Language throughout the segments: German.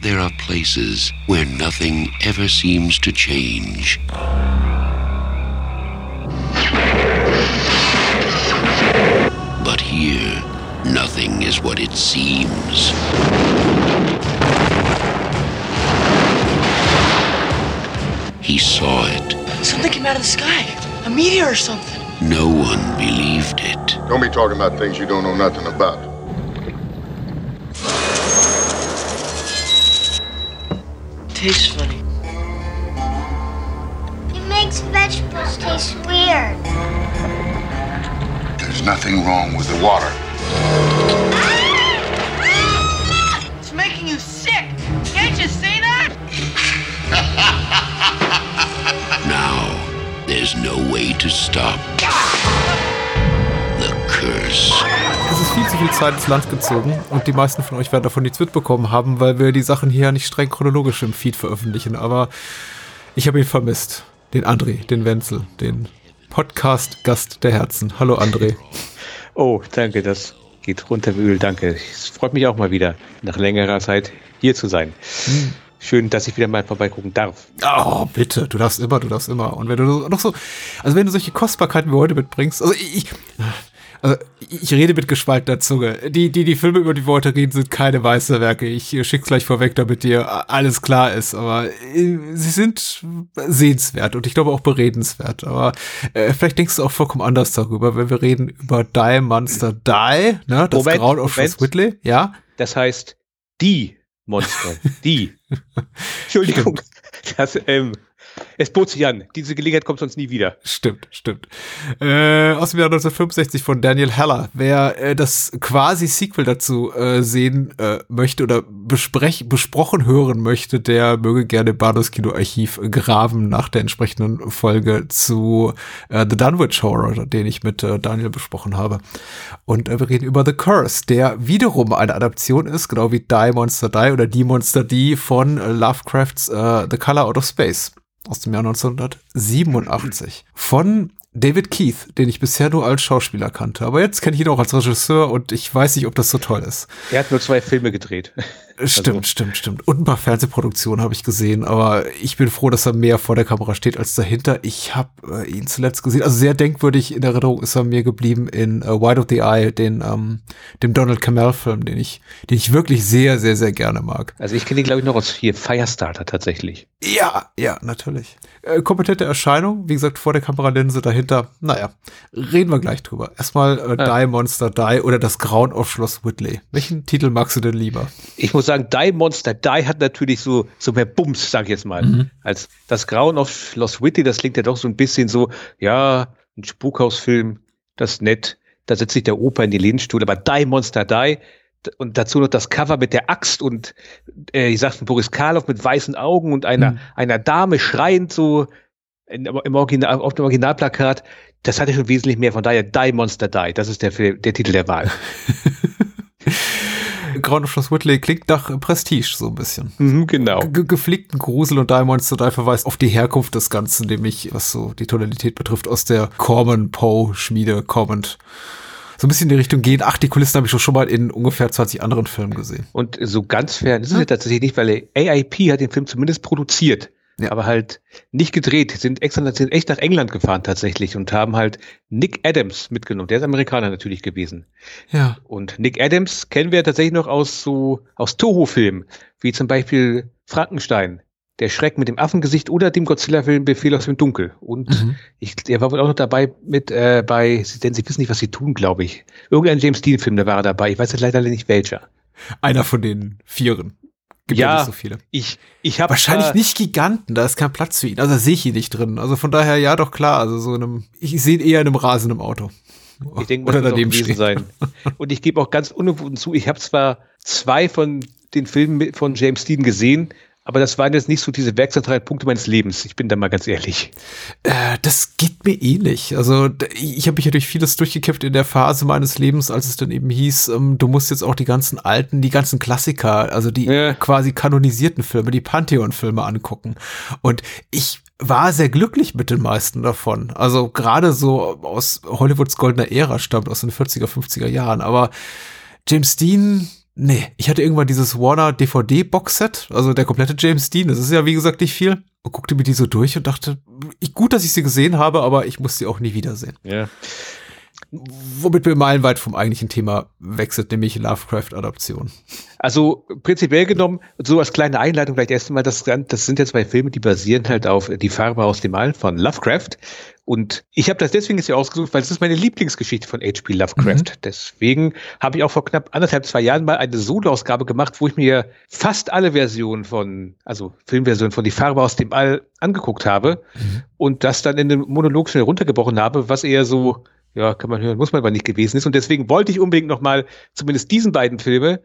there are places where nothing ever seems to change. But here, nothing is what it seems. He saw it. Something came out of the sky. A meteor or something. No one believed it. Don't be talking about things you don't know nothing about. Tastes funny. It makes vegetables taste weird. There's nothing wrong with the water. It's making you sick. Can't you see that? Now, there's no way to stop the curse. Es ist viel zu viel Zeit ins Land gezogen und die meisten von euch werden davon nichts mitbekommen haben, weil wir die Sachen hier nicht streng chronologisch im Feed veröffentlichen. Aber ich habe ihn vermisst. Den André, den Wenzel, den Podcast-Gast der Herzen. Hallo André. Oh, danke, das geht runter wie Öl, danke. Es freut mich auch mal wieder, nach längerer Zeit hier zu sein. Schön, dass ich wieder mal vorbeigucken darf. Oh, bitte, du darfst immer, du darfst immer. Und wenn du noch so, also wenn du solche Kostbarkeiten wie heute mitbringst, also ich, also ich rede mit gespaltener Zunge. Die, die, die Filme, über die wir heute reden, sind keine Meisterwerke. Ich schick's gleich vorweg, damit dir alles klar ist. Aber äh, sie sind sehenswert und ich glaube auch beredenswert. Aber äh, vielleicht denkst du auch vollkommen anders darüber, wenn wir reden über Die Monster Die, ne? Das Moment, Grauen auf Moment. Whitley, ja? Das heißt, die Monster, die. Entschuldigung, das, ähm, es bot sich an. Diese Gelegenheit kommt sonst nie wieder. Stimmt, stimmt. Äh, aus dem Jahr 1965 von Daniel Heller. Wer äh, das quasi Sequel dazu äh, sehen äh, möchte oder besprech besprochen hören möchte, der möge gerne Bahnhofs Kino Archiv graben nach der entsprechenden Folge zu äh, The Dunwich Horror, den ich mit äh, Daniel besprochen habe. Und äh, wir reden über The Curse, der wiederum eine Adaption ist, genau wie Die Monster Die oder Die Monster Die von äh, Lovecrafts äh, The Color Out of Space aus dem Jahr 1987 von David Keith, den ich bisher nur als Schauspieler kannte. Aber jetzt kenne ich ihn auch als Regisseur und ich weiß nicht, ob das so toll ist. Er hat nur zwei Filme gedreht. Stimmt, stimmt, stimmt. Und ein paar Fernsehproduktionen habe ich gesehen, aber ich bin froh, dass er mehr vor der Kamera steht als dahinter. Ich habe äh, ihn zuletzt gesehen. Also sehr denkwürdig in Erinnerung ist er mir geblieben in äh, Wide of the Eye, den, ähm, dem Donald Cammell-Film, den ich, den ich wirklich sehr, sehr, sehr gerne mag. Also ich kenne ihn, glaube ich, noch aus hier Firestarter tatsächlich. Ja, ja, natürlich. Äh, kompetente Erscheinung, wie gesagt, vor der Kameralinse dahinter. Naja, reden wir gleich drüber. Erstmal äh, Ja. Die Monster Die oder das Grauen auf Schloss Whitley. Welchen Titel magst du denn lieber? Ich muss sagen, Die Monster Die hat natürlich so, so mehr Bums, sag ich jetzt mal. Als das Grauen auf Schloss Whitley, das klingt ja doch so ein bisschen so, ja, ein Spukhausfilm, das ist nett. Da setzt sich der Opa in die Lehnstuhl, aber Die Monster Die und dazu noch das Cover mit der Axt und äh, ich sag's von Boris Karloff mit weißen Augen und einer, einer Dame schreiend so in, im Original, auf dem Originalplakat. Das hatte schon wesentlich mehr. Von daher Die Monster Die. Das ist der, Film- der Titel der Wahl. Grauen auf Schloss Whitley klingt nach Prestige so ein bisschen. Mhm, genau. Ge gepflegten Grusel und Die Monster Die verweist auf die Herkunft des Ganzen, nämlich was so die Tonalität betrifft, aus der Corman Poe Schmiede kommend. So ein bisschen in die Richtung gehen. Ach, die Kulissen habe ich schon mal in ungefähr 20 anderen Filmen gesehen. Und so ganz fern ist es ja tatsächlich nicht, weil AIP hat den Film zumindest produziert, Ja. aber halt nicht gedreht. Sind extra sind echt nach England gefahren tatsächlich und haben halt Nick Adams mitgenommen. Der ist Amerikaner natürlich gewesen. Ja. Und Nick Adams kennen wir tatsächlich noch aus so aus Toho-Filmen, wie zum Beispiel Frankenstein, der Schreck mit dem Affengesicht oder dem Godzilla-Film Befehl aus dem Dunkel. Und Mhm. ich, er war wohl auch noch dabei mit äh, bei, denn sie wissen nicht, was sie tun, glaube ich. Irgendein James Dean-Film, da war er dabei. Ich weiß jetzt leider nicht welcher. Einer von den Vieren. Gibt ja, Ja. so viele. Ich, ich habe Wahrscheinlich nicht Giganten, da ist kein Platz für ihn. Also da sehe ich ihn nicht drin. Also von daher, ja, doch klar. Also so in einem, ich sehe ihn eher in einem rasenden Auto. Ich denke, Oder auch daneben gewesen stehen. sein. Und ich gebe auch ganz unumwunden zu, ich habe zwar zwei von den Filmen von James Dean gesehen, aber das waren jetzt nicht so diese werkzentralen Punkte meines Lebens. Ich bin da mal ganz ehrlich. Äh, das geht mir ähnlich. Also ich habe mich ja durch vieles durchgekippt in der Phase meines Lebens, als es dann eben hieß, ähm, du musst jetzt auch die ganzen alten, die ganzen Klassiker, also die Ja. quasi kanonisierten Filme, die Pantheon-Filme angucken. Und ich war sehr glücklich mit den meisten davon. Also gerade so aus Hollywoods goldener Ära stammt, aus den 40er, 50er Jahren. Aber James Dean, Nee, ich hatte irgendwann dieses Warner DVD-Boxset, also der komplette James Dean, das ist ja wie gesagt nicht viel. Und guckte mir die so durch und dachte, gut, dass ich sie gesehen habe, aber ich muss sie auch nie wiedersehen. Ja. Womit wir meilenweit vom eigentlichen Thema wechselt, nämlich Lovecraft-Adaption. Also prinzipiell genommen, so als kleine Einleitung vielleicht erst einmal, das, das sind ja zwei Filme, die basieren halt auf Die Farbe aus dem All von Lovecraft. Und ich habe das deswegen jetzt hier ausgesucht, weil es ist meine Lieblingsgeschichte von H.P. Lovecraft. Mhm. Deswegen habe ich auch vor knapp anderthalb, zwei Jahren mal eine Solo-Ausgabe gemacht, wo ich mir fast alle Versionen von, also Filmversionen von Die Farbe aus dem All angeguckt habe mhm. und das dann in einem Monolog schnell runtergebrochen habe, was eher so ja, kann man hören, muss man aber nicht gewesen ist. Und deswegen wollte ich unbedingt nochmal zumindest diesen beiden Filme,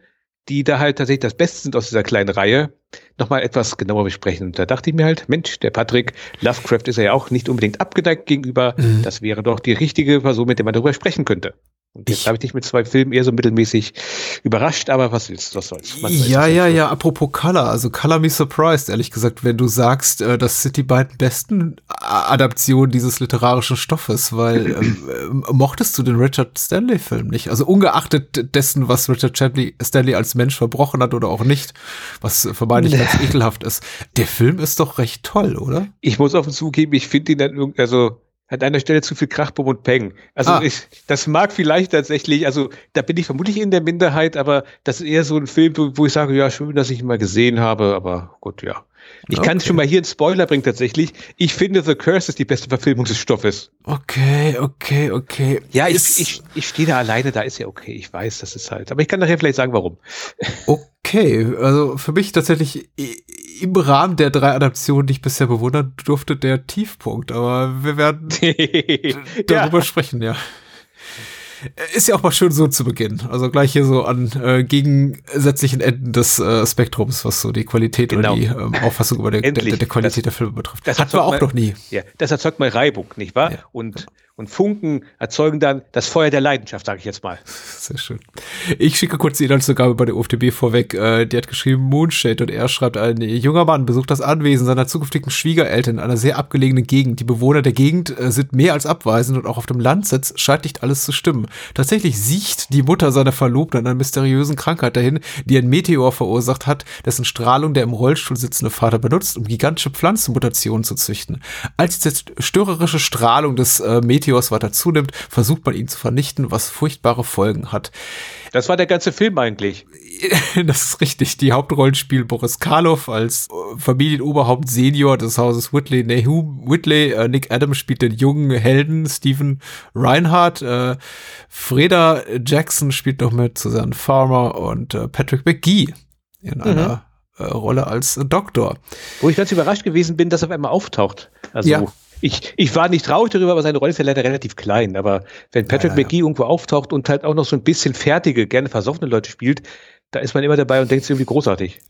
die da halt tatsächlich das Beste sind aus dieser kleinen Reihe, nochmal etwas genauer besprechen. Und da dachte ich mir halt, Mensch, der Patrick, Lovecraft ist ja auch nicht unbedingt abgeneigt gegenüber. Mhm. Das wäre doch die richtige Person, mit der man darüber sprechen könnte. Und jetzt habe ich dich mit zwei Filmen eher so mittelmäßig überrascht, aber was willst du, was soll's? Was ja, ja, ja, apropos Color, also Color Me Surprised, ehrlich gesagt, wenn du sagst, äh, das sind die beiden besten Adaptionen dieses literarischen Stoffes, weil ähm, äh, mochtest du den Richard Stanley-Film nicht? Also ungeachtet dessen, was Richard Stanley, Stanley als Mensch verbrochen hat oder auch nicht, was vermeintlich nee. ganz ekelhaft ist. Der Film ist doch recht toll, oder? Ich muss offen zugeben, ich finde ihn dann irgendwie, also an einer Stelle zu viel Krachbum und Peng. Also ah. ich, das mag vielleicht tatsächlich, also da bin ich vermutlich in der Minderheit, aber das ist eher so ein Film, wo ich sage, ja, schön, dass ich ihn mal gesehen habe, aber gut, ja. Ich okay. kann schon mal hier einen Spoiler bringen tatsächlich. Ich finde The Curse ist die beste Verfilmung des Stoffes. Okay, okay, okay. Ja, ich, ich, ich stehe da alleine, da ist ja okay. Ich weiß, das ist halt. Aber ich kann nachher vielleicht sagen, warum. Okay, also für mich tatsächlich im Rahmen der drei Adaptionen, die ich bisher bewundern durfte, der Tiefpunkt. Aber wir werden darüber ja. sprechen, ja. Ist ja auch mal schön so zu beginnen. Also gleich hier so an äh, gegensätzlichen Enden des äh, Spektrums, was so die Qualität genau. oder die ähm, Auffassung über der, der, der, Qualität das, der Filme betrifft. Das hatten wir auch mal, noch nie. Ja, das erzeugt mal Reibung, nicht wahr? Ja. Und und Funken erzeugen dann das Feuer der Leidenschaft, sage ich jetzt mal. Sehr schön. Ich schicke kurz die Inhaltsangabe bei der UFDB vorweg. Äh, die hat geschrieben Moonshade und er schreibt, ein junger Mann besucht das Anwesen seiner zukünftigen Schwiegereltern in einer sehr abgelegenen Gegend. Die Bewohner der Gegend äh, sind mehr als abweisend und auch auf dem Landsitz scheint nicht alles zu stimmen. Tatsächlich sieht die Mutter seiner Verlobten an einer mysteriösen Krankheit dahin, die ein Meteor verursacht hat, dessen Strahlung der im Rollstuhl sitzende Vater benutzt, um gigantische Pflanzenmutationen zu züchten. Als die zerstörerische Strahlung des äh, Meteors Meteors weiter zunimmt, versucht man ihn zu vernichten, was furchtbare Folgen hat. Das war der ganze Film eigentlich. Das ist richtig. Die Hauptrollen spielt Boris Karloff als äh, Familienoberhaupt Senior des Hauses Whitley. Nahum Whitley, äh, Nick Adams spielt den jungen Helden Stephen Reinhardt. Äh, Freda Jackson spielt noch mit Susanne Farmer und äh, Patrick McGee in mhm. einer äh, Rolle als Doktor. Wo ich ganz überrascht gewesen bin, dass er auf einmal auftaucht. Also ja ich, ich war nicht traurig darüber, aber seine Rolle ist ja leider relativ klein. Aber wenn Patrick ja, ja. McGee irgendwo auftaucht und halt auch noch so ein bisschen fertige, gerne versoffene Leute spielt, da ist man immer dabei und denkt sich irgendwie großartig.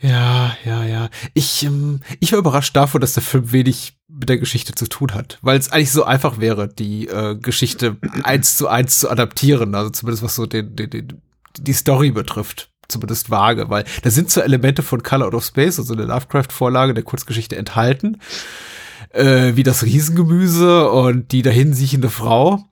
Ja, ja, ja. Ich, ähm, ich war überrascht davon, dass der Film wenig mit der Geschichte zu tun hat, weil es eigentlich so einfach wäre, die äh, Geschichte eins zu eins zu adaptieren. Also zumindest was so den, den, den, die Story betrifft zumindest vage, weil da sind so Elemente von Color Out of Space, also der Lovecraft-Vorlage der Kurzgeschichte enthalten äh, wie das Riesengemüse und die dahinsiechende Frau.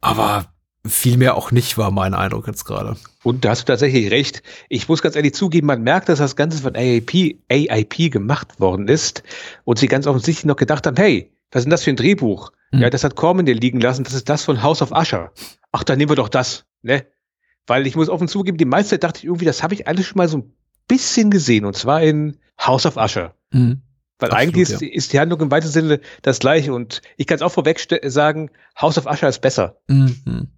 Aber viel mehr auch nicht, war mein Eindruck jetzt gerade. Und da hast du tatsächlich recht. Ich muss ganz ehrlich zugeben, man merkt, dass das Ganze von AIP, AIP gemacht worden ist und sie ganz offensichtlich noch gedacht haben, hey, was ist denn das für ein Drehbuch? Mhm. Ja, das hat Corman dir liegen lassen, das ist das von House of Usher. Ach, dann nehmen wir doch das, ne? Weil ich muss offen zugeben, die meiste Zeit dachte ich irgendwie, das habe ich alles schon mal so ein bisschen gesehen und zwar in House of Usher. Mhm. Weil Absolut, eigentlich ist, ja. ist die Handlung im weitesten Sinne das gleiche. Und ich kann es auch vorweg sagen, House of Usher ist besser. Mhm.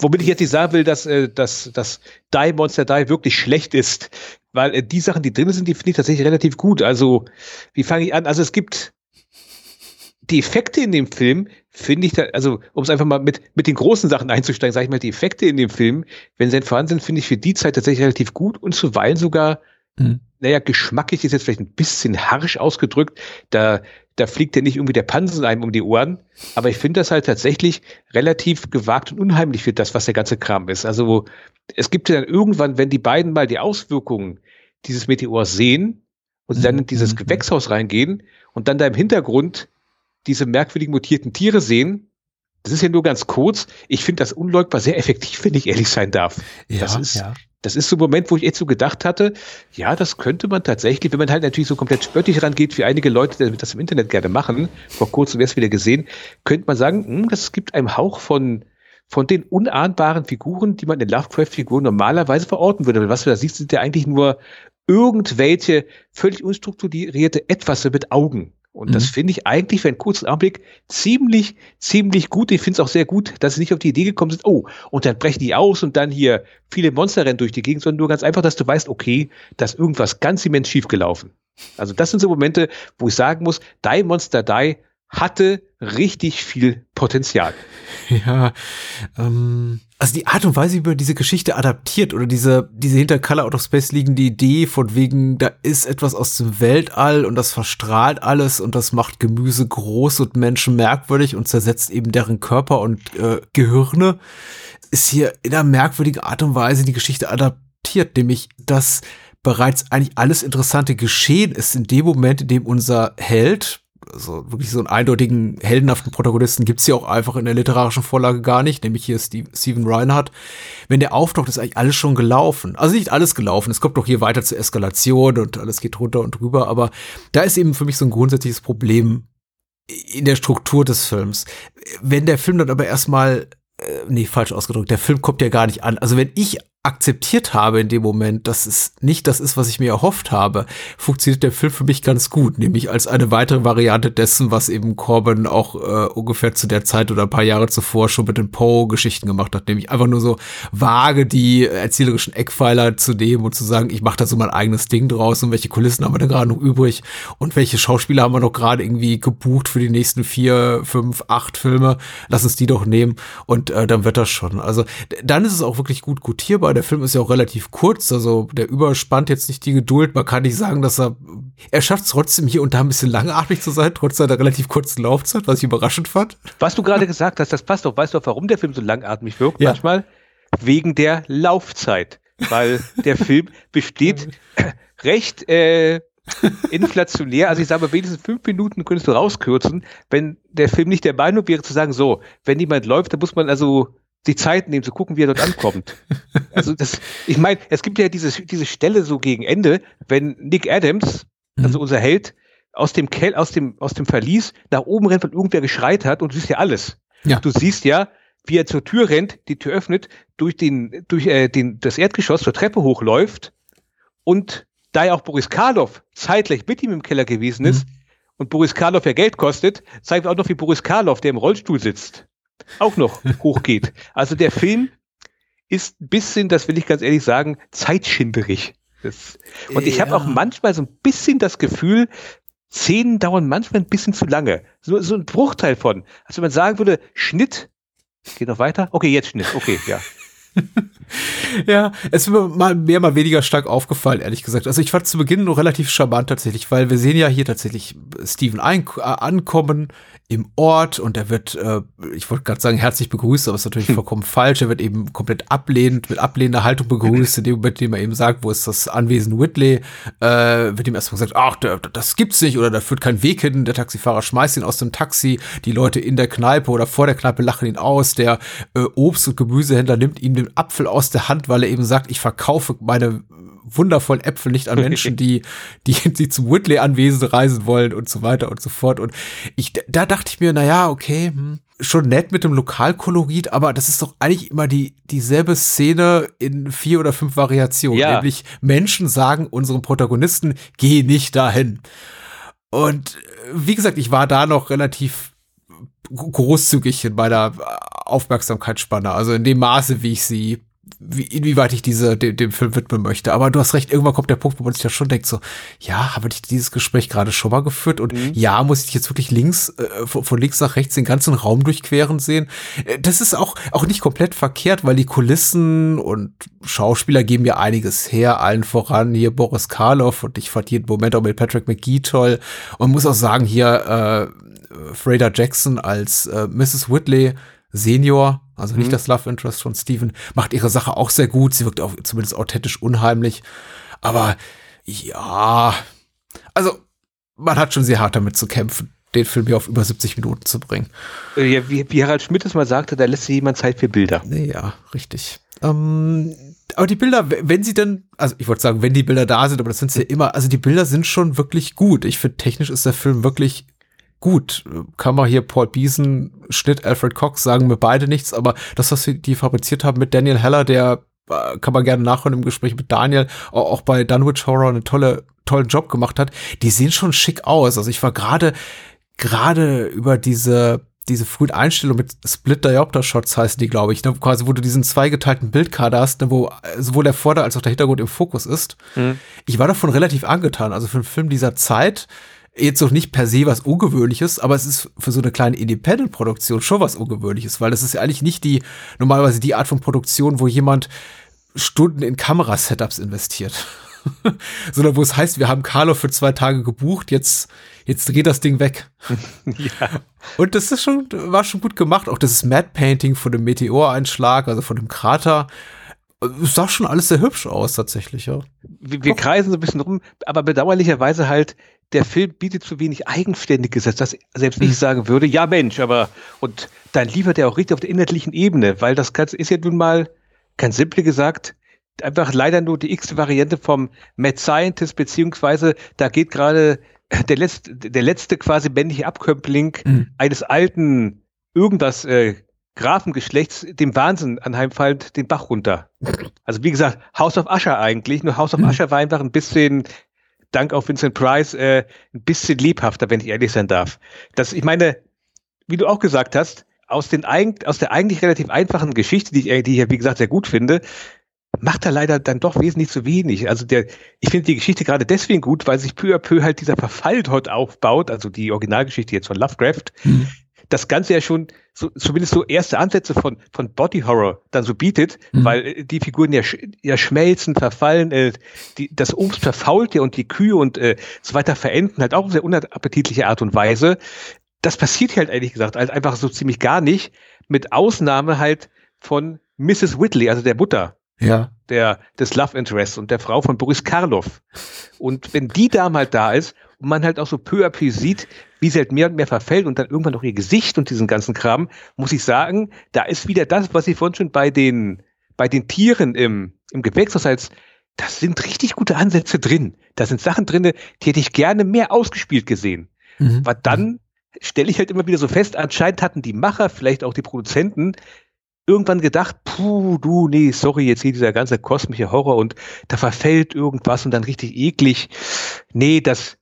Womit ich jetzt nicht sagen will, dass, äh, dass, dass Die Monster Die wirklich schlecht ist. Weil äh, die Sachen, die drin sind, die finde ich tatsächlich relativ gut. Also, wie fange ich an? Also es gibt die Effekte in dem Film, finde ich, da, also um es einfach mal mit, mit den großen Sachen einzusteigen, sage ich mal, die Effekte in dem Film, wenn sie denn vorhanden sind, finde ich für die Zeit tatsächlich relativ gut und zuweilen sogar mhm naja, geschmacklich ist jetzt vielleicht ein bisschen harsch ausgedrückt. Da, da fliegt ja nicht irgendwie der Pansen einem um die Ohren. Aber ich finde das halt tatsächlich relativ gewagt und unheimlich für das, was der ganze Kram ist. Also es gibt ja dann irgendwann, wenn die beiden mal die Auswirkungen dieses Meteors sehen und sie dann in dieses mhm. Gewächshaus reingehen und dann da im Hintergrund diese merkwürdigen mutierten Tiere sehen, Das ist ja nur ganz kurz. Ich finde das unleugbar sehr effektiv, wenn ich ehrlich sein darf. Ja, das ist, ja. das ist so ein Moment, wo ich echt so gedacht hatte, ja, das könnte man tatsächlich, wenn man halt natürlich so komplett spöttisch rangeht, wie einige Leute das im Internet gerne machen, vor kurzem erst wieder gesehen, könnte man sagen, hm, das gibt einem Hauch von, von den unahnbaren Figuren, die man in Lovecraft-Figuren normalerweise verorten würde. Weil was du da siehst, sind ja eigentlich nur irgendwelche völlig unstrukturierte Etwas mit Augen. Und das Mhm. finde ich eigentlich für einen kurzen Augenblick ziemlich, ziemlich gut. Ich finde es auch sehr gut, dass sie nicht auf die Idee gekommen sind, oh, und dann brechen die aus und dann hier viele Monster rennen durch die Gegend, sondern nur ganz einfach, dass du weißt, okay, da ist irgendwas ganz immens schief gelaufen. Also das sind so Momente, wo ich sagen muss, Die Monster Die hatte richtig viel Potenzial. Ja, ähm, also die Art und Weise, wie man diese Geschichte adaptiert oder diese, diese hinter Color Out of Space liegende Idee von wegen, da ist etwas aus dem Weltall und das verstrahlt alles und das macht Gemüse groß und Menschen merkwürdig und zersetzt eben deren Körper und äh, Gehirne, ist hier in einer merkwürdigen Art und Weise die Geschichte adaptiert, nämlich dass bereits eigentlich alles interessante geschehen ist in dem Moment, in dem unser Held, also wirklich so einen eindeutigen, heldenhaften Protagonisten gibt's hier auch einfach in der literarischen Vorlage gar nicht, nämlich hier Steve, Steven Reinhardt. Wenn der auftaucht, ist eigentlich alles schon gelaufen. Also nicht alles gelaufen, es kommt doch hier weiter zur Eskalation und alles geht runter und drüber, aber da ist eben für mich so ein grundsätzliches Problem in der Struktur des Films. Wenn der Film dann aber erstmal, äh, nee, falsch ausgedrückt, der Film kommt ja gar nicht an. Also wenn ich akzeptiert habe in dem Moment, dass es nicht das ist, was ich mir erhofft habe, funktioniert der Film für mich ganz gut, nämlich als eine weitere Variante dessen, was eben Corbin auch äh, ungefähr zu der Zeit oder ein paar Jahre zuvor schon mit den Poe-Geschichten gemacht hat, nämlich einfach nur so vage die erzählerischen Eckpfeiler zu nehmen und zu sagen, ich mache da so mein eigenes Ding draus und welche Kulissen haben wir denn gerade noch übrig und welche Schauspieler haben wir noch gerade irgendwie gebucht für die nächsten vier, fünf, acht Filme, lass uns die doch nehmen und äh, dann wird das schon. Also dann ist es auch wirklich gut gutierbar. Der Film ist ja auch relativ kurz, also der überspannt jetzt nicht die Geduld. Man kann nicht sagen, dass er, er schafft es trotzdem hier und da ein bisschen langatmig zu sein, trotz seiner relativ kurzen Laufzeit, was ich überraschend fand. Was du gerade gesagt hast, das passt doch. Weißt du, warum der Film so langatmig wirkt Ja. manchmal? Wegen der Laufzeit. Weil der Film besteht recht äh, inflationär. Also ich sage mal, wenigstens fünf Minuten könntest du rauskürzen, wenn der Film nicht der Meinung wäre zu sagen, so, wenn jemand läuft, dann muss man also die Zeit nehmen, zu gucken, wie er dort ankommt. Also das, ich meine, es gibt ja diese, diese Stelle so gegen Ende, wenn Nick Adams, also unser Held, aus dem Kell, aus dem, aus dem Verlies nach oben rennt, weil irgendwer geschreit hat und du siehst ja alles. Ja. Du siehst ja, wie er zur Tür rennt, die Tür öffnet, durch den, durch äh, den, das Erdgeschoss zur Treppe hochläuft und da ja auch Boris Karloff zeitgleich mit ihm im Keller gewesen ist und Boris Karloff ja Geld kostet, zeigt auch noch, wie Boris Karloff, der im Rollstuhl sitzt, auch noch hochgeht. Also der Film ist ein bisschen, das will ich ganz ehrlich sagen, zeitschinderig. Das, und ich habe Ja. auch manchmal so ein bisschen das Gefühl, Szenen dauern manchmal ein bisschen zu lange. So, so ein Bruchteil von. Also wenn man sagen würde, Schnitt, geht noch weiter? Okay, jetzt Schnitt, okay, ja. Ja, es ist mir mal mehr, mal weniger stark aufgefallen, ehrlich gesagt. Also ich fand zu Beginn noch relativ charmant tatsächlich, weil wir sehen ja hier tatsächlich Steven äh, ankommen im Ort und er wird, äh, ich wollte gerade sagen, herzlich begrüßt, aber ist natürlich vollkommen falsch. Er wird eben komplett ablehnend, mit ablehnender Haltung begrüßt, in dem Moment, dem er eben sagt, wo ist das Anwesen Whitley, äh, wird ihm erstmal gesagt, ach, da- das gibt's nicht oder da führt kein Weg hin. Der Taxifahrer schmeißt ihn aus dem Taxi, die Leute in der Kneipe oder vor der Kneipe lachen ihn aus, der äh, Obst- und Gemüsehändler nimmt ihm den Apfel aus der Hand, weil er eben sagt, ich verkaufe meine wundervollen Äpfel nicht an Menschen, die, die, die zum Whitley-Anwesen reisen wollen und so weiter und so fort. Und ich, da dachte ich mir, na ja, okay, hm, schon nett mit dem Lokalkolorit, aber das ist doch eigentlich immer die, dieselbe Szene in vier oder fünf Variationen. Ja. Nämlich Menschen sagen unserem Protagonisten, geh nicht dahin. Und äh, wie gesagt, ich war da noch relativ großzügig in meiner Aufmerksamkeitsspanne, also in dem Maße, wie ich sie, wie, inwieweit ich diese, dem, dem Film widmen möchte. Aber du hast recht, irgendwann kommt der Punkt, wo man sich ja schon denkt, so, ja, habe ich dieses Gespräch gerade schon mal geführt und ja, muss ich jetzt wirklich links, äh, von, von links nach rechts den ganzen Raum durchqueren sehen? Äh, Das ist auch, auch nicht komplett verkehrt, weil die Kulissen und Schauspieler geben ja einiges her, allen voran hier Boris Karloff und ich fand jeden Moment auch mit Patrick McGee toll und muss auch sagen, hier, äh, Freda Jackson als äh, Mrs. Whitley Senior, also nicht das Love Interest von Steven, macht ihre Sache auch sehr gut. Sie wirkt auch zumindest authentisch unheimlich. Aber ja, also man hat schon sehr hart damit zu kämpfen. den Film hier auf über 70 Minuten zu bringen. Äh, Ja, wie, wie Harald Schmidt es mal sagte, da lässt sich jemand Zeit für Bilder. Nee, ja, richtig. Ähm, aber die Bilder, wenn sie dann, also ich wollte sagen, wenn die Bilder da sind, aber das sind sie ja immer, also die Bilder sind schon wirklich gut. Ich finde, technisch ist der Film wirklich gut. Kamera hier Paul Beeson, Schnitt Alfred Cox, sagen mir beide nichts, aber das, was sie die fabriziert haben mit Daniel Heller, der äh, kann man gerne nachhören im Gespräch mit Daniel, auch, bei Dunwich Horror einen tolle, tollen Job gemacht hat, die sehen schon schick aus. Also ich war gerade, gerade über diese, diese frühen Einstellungen mit Split Diopter Shots heißen die, glaube ich, ne? quasi, wo du diesen zweigeteilten Bildkader hast, ne? wo sowohl der Vorder- als auch der Hintergrund im Fokus ist. Ich war davon relativ angetan. Also für einen Film dieser Zeit, jetzt noch nicht per se was Ungewöhnliches, aber es ist für so eine kleine Independent-Produktion schon was Ungewöhnliches, weil das ist ja eigentlich nicht die, normalerweise die Art von Produktion, wo jemand Stunden in Kamerasetups investiert. Sondern wo es heißt, wir haben Carlo für zwei Tage gebucht, jetzt, jetzt dreht das Ding weg. Ja. Und das ist schon, war schon gut gemacht. Auch das Mad Painting von dem Meteoreinschlag, also von dem Krater. Es sah schon alles sehr hübsch aus, tatsächlich, ja. Wir, wir kreisen so ein bisschen rum, aber bedauerlicherweise halt, der Film bietet zu wenig Eigenständiges, dass das selbst ich sagen würde, ja Mensch, aber und dann liefert er auch richtig auf der inhaltlichen Ebene, weil das Ganze ist ja nun mal, ganz simpel gesagt, einfach leider nur die x Variante vom Mad Scientist, beziehungsweise da geht gerade der letzte, der letzte quasi männliche Abkömmling Mhm. eines alten irgendwas äh, Grafengeschlechts dem Wahnsinn anheimfallend den Bach runter. Also wie gesagt, House of Usher eigentlich, nur House of Mhm. Usher war einfach ein bisschen, dank auf Vincent Price, äh, ein bisschen lebhafter, wenn ich ehrlich sein darf. Das, ich meine, wie du auch gesagt hast, aus, den aus der eigentlich relativ einfachen Geschichte, die ich, äh, die ich ja wie gesagt sehr gut finde, macht er leider dann doch wesentlich zu wenig. Also der, ich finde die Geschichte gerade deswegen gut, weil sich peu à peu halt dieser Verfall dort aufbaut, also die Originalgeschichte jetzt von Lovecraft, das Ganze ja schon so, zumindest so erste Ansätze von, von Body Horror dann so bietet, Mhm. weil äh, die Figuren ja, ja schmelzen, verfallen, äh, die, das Obst verfault ja und die Kühe und äh, so weiter verenden halt auch auf sehr unappetitliche Art und Weise. Das passiert halt ehrlich gesagt halt einfach so ziemlich gar nicht, mit Ausnahme halt von Mrs. Whitley, also der Mutter Ja. der, des Love Interests und der Frau von Boris Karloff. Und wenn die Dame halt da ist und man halt auch so peu à peu sieht, wie sie halt mehr und mehr verfällt und dann irgendwann auch ihr Gesicht und diesen ganzen Kram, muss ich sagen, da ist wieder das, was ich vorhin schon bei den, bei den Tieren im, im Gewächshaus als, das sind richtig gute Ansätze drin. Da sind Sachen drin, die hätte ich gerne mehr ausgespielt gesehen. Mhm. Aber dann stelle ich halt immer wieder so fest, anscheinend hatten die Macher, vielleicht auch die Produzenten, irgendwann gedacht, puh, du, nee, sorry, jetzt hier dieser ganze kosmische Horror und da verfällt irgendwas und dann richtig eklig. Nee, das,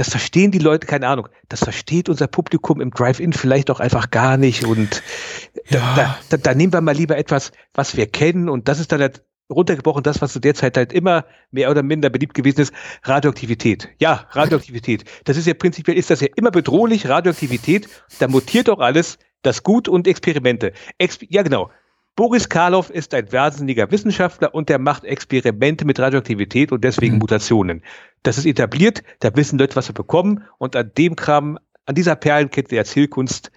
das verstehen die Leute, keine Ahnung, das versteht unser Publikum im Drive-In vielleicht auch einfach gar nicht und Ja. da, da, da nehmen wir mal lieber etwas, was wir kennen und das ist dann halt runtergebrochen, das, was zu der Zeit halt immer mehr oder minder beliebt gewesen ist, Radioaktivität. Ja, Radioaktivität. Das ist ja prinzipiell, ist das ja immer bedrohlich, Radioaktivität, da mutiert auch alles, das Gut und Experimente. Exp ja, genau. Boris Karloff ist ein wahnsinniger Wissenschaftler und der macht Experimente mit Radioaktivität und deswegen Mhm. Mutationen. Das ist etabliert, da wissen Leute, was sie bekommen und an dem Kram, an dieser Perlenkette der Erzählkunst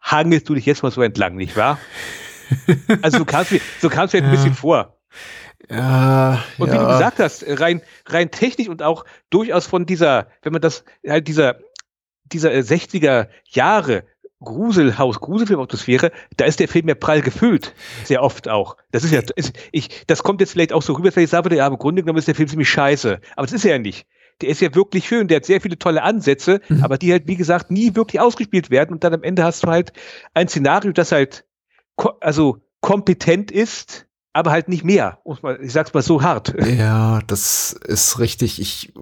hangelst du dich jetzt mal so entlang, nicht wahr? Also so kam es mir, so kam's mir ein Ja. bisschen vor. Ja. Und ja. wie du gesagt hast, rein, rein technisch und auch durchaus von dieser, wenn man das halt dieser, dieser äh, 60er Jahre Gruselhaus, Gruselfilmatmosphäre, da ist der Film ja prall gefüllt. Sehr oft auch. Das ist ja, ist, ich, das kommt jetzt vielleicht auch so rüber, dass ich sage, ja, im Grunde genommen ist der Film ziemlich scheiße. Aber das ist er ja nicht. Der ist ja wirklich schön, der hat sehr viele tolle Ansätze, Mhm. aber die halt, wie gesagt, nie wirklich ausgespielt werden. Und dann am Ende hast du halt ein Szenario, das halt, also kompetent ist, aber halt nicht mehr. Ich sag's mal so hart. Ja, das ist richtig. Ich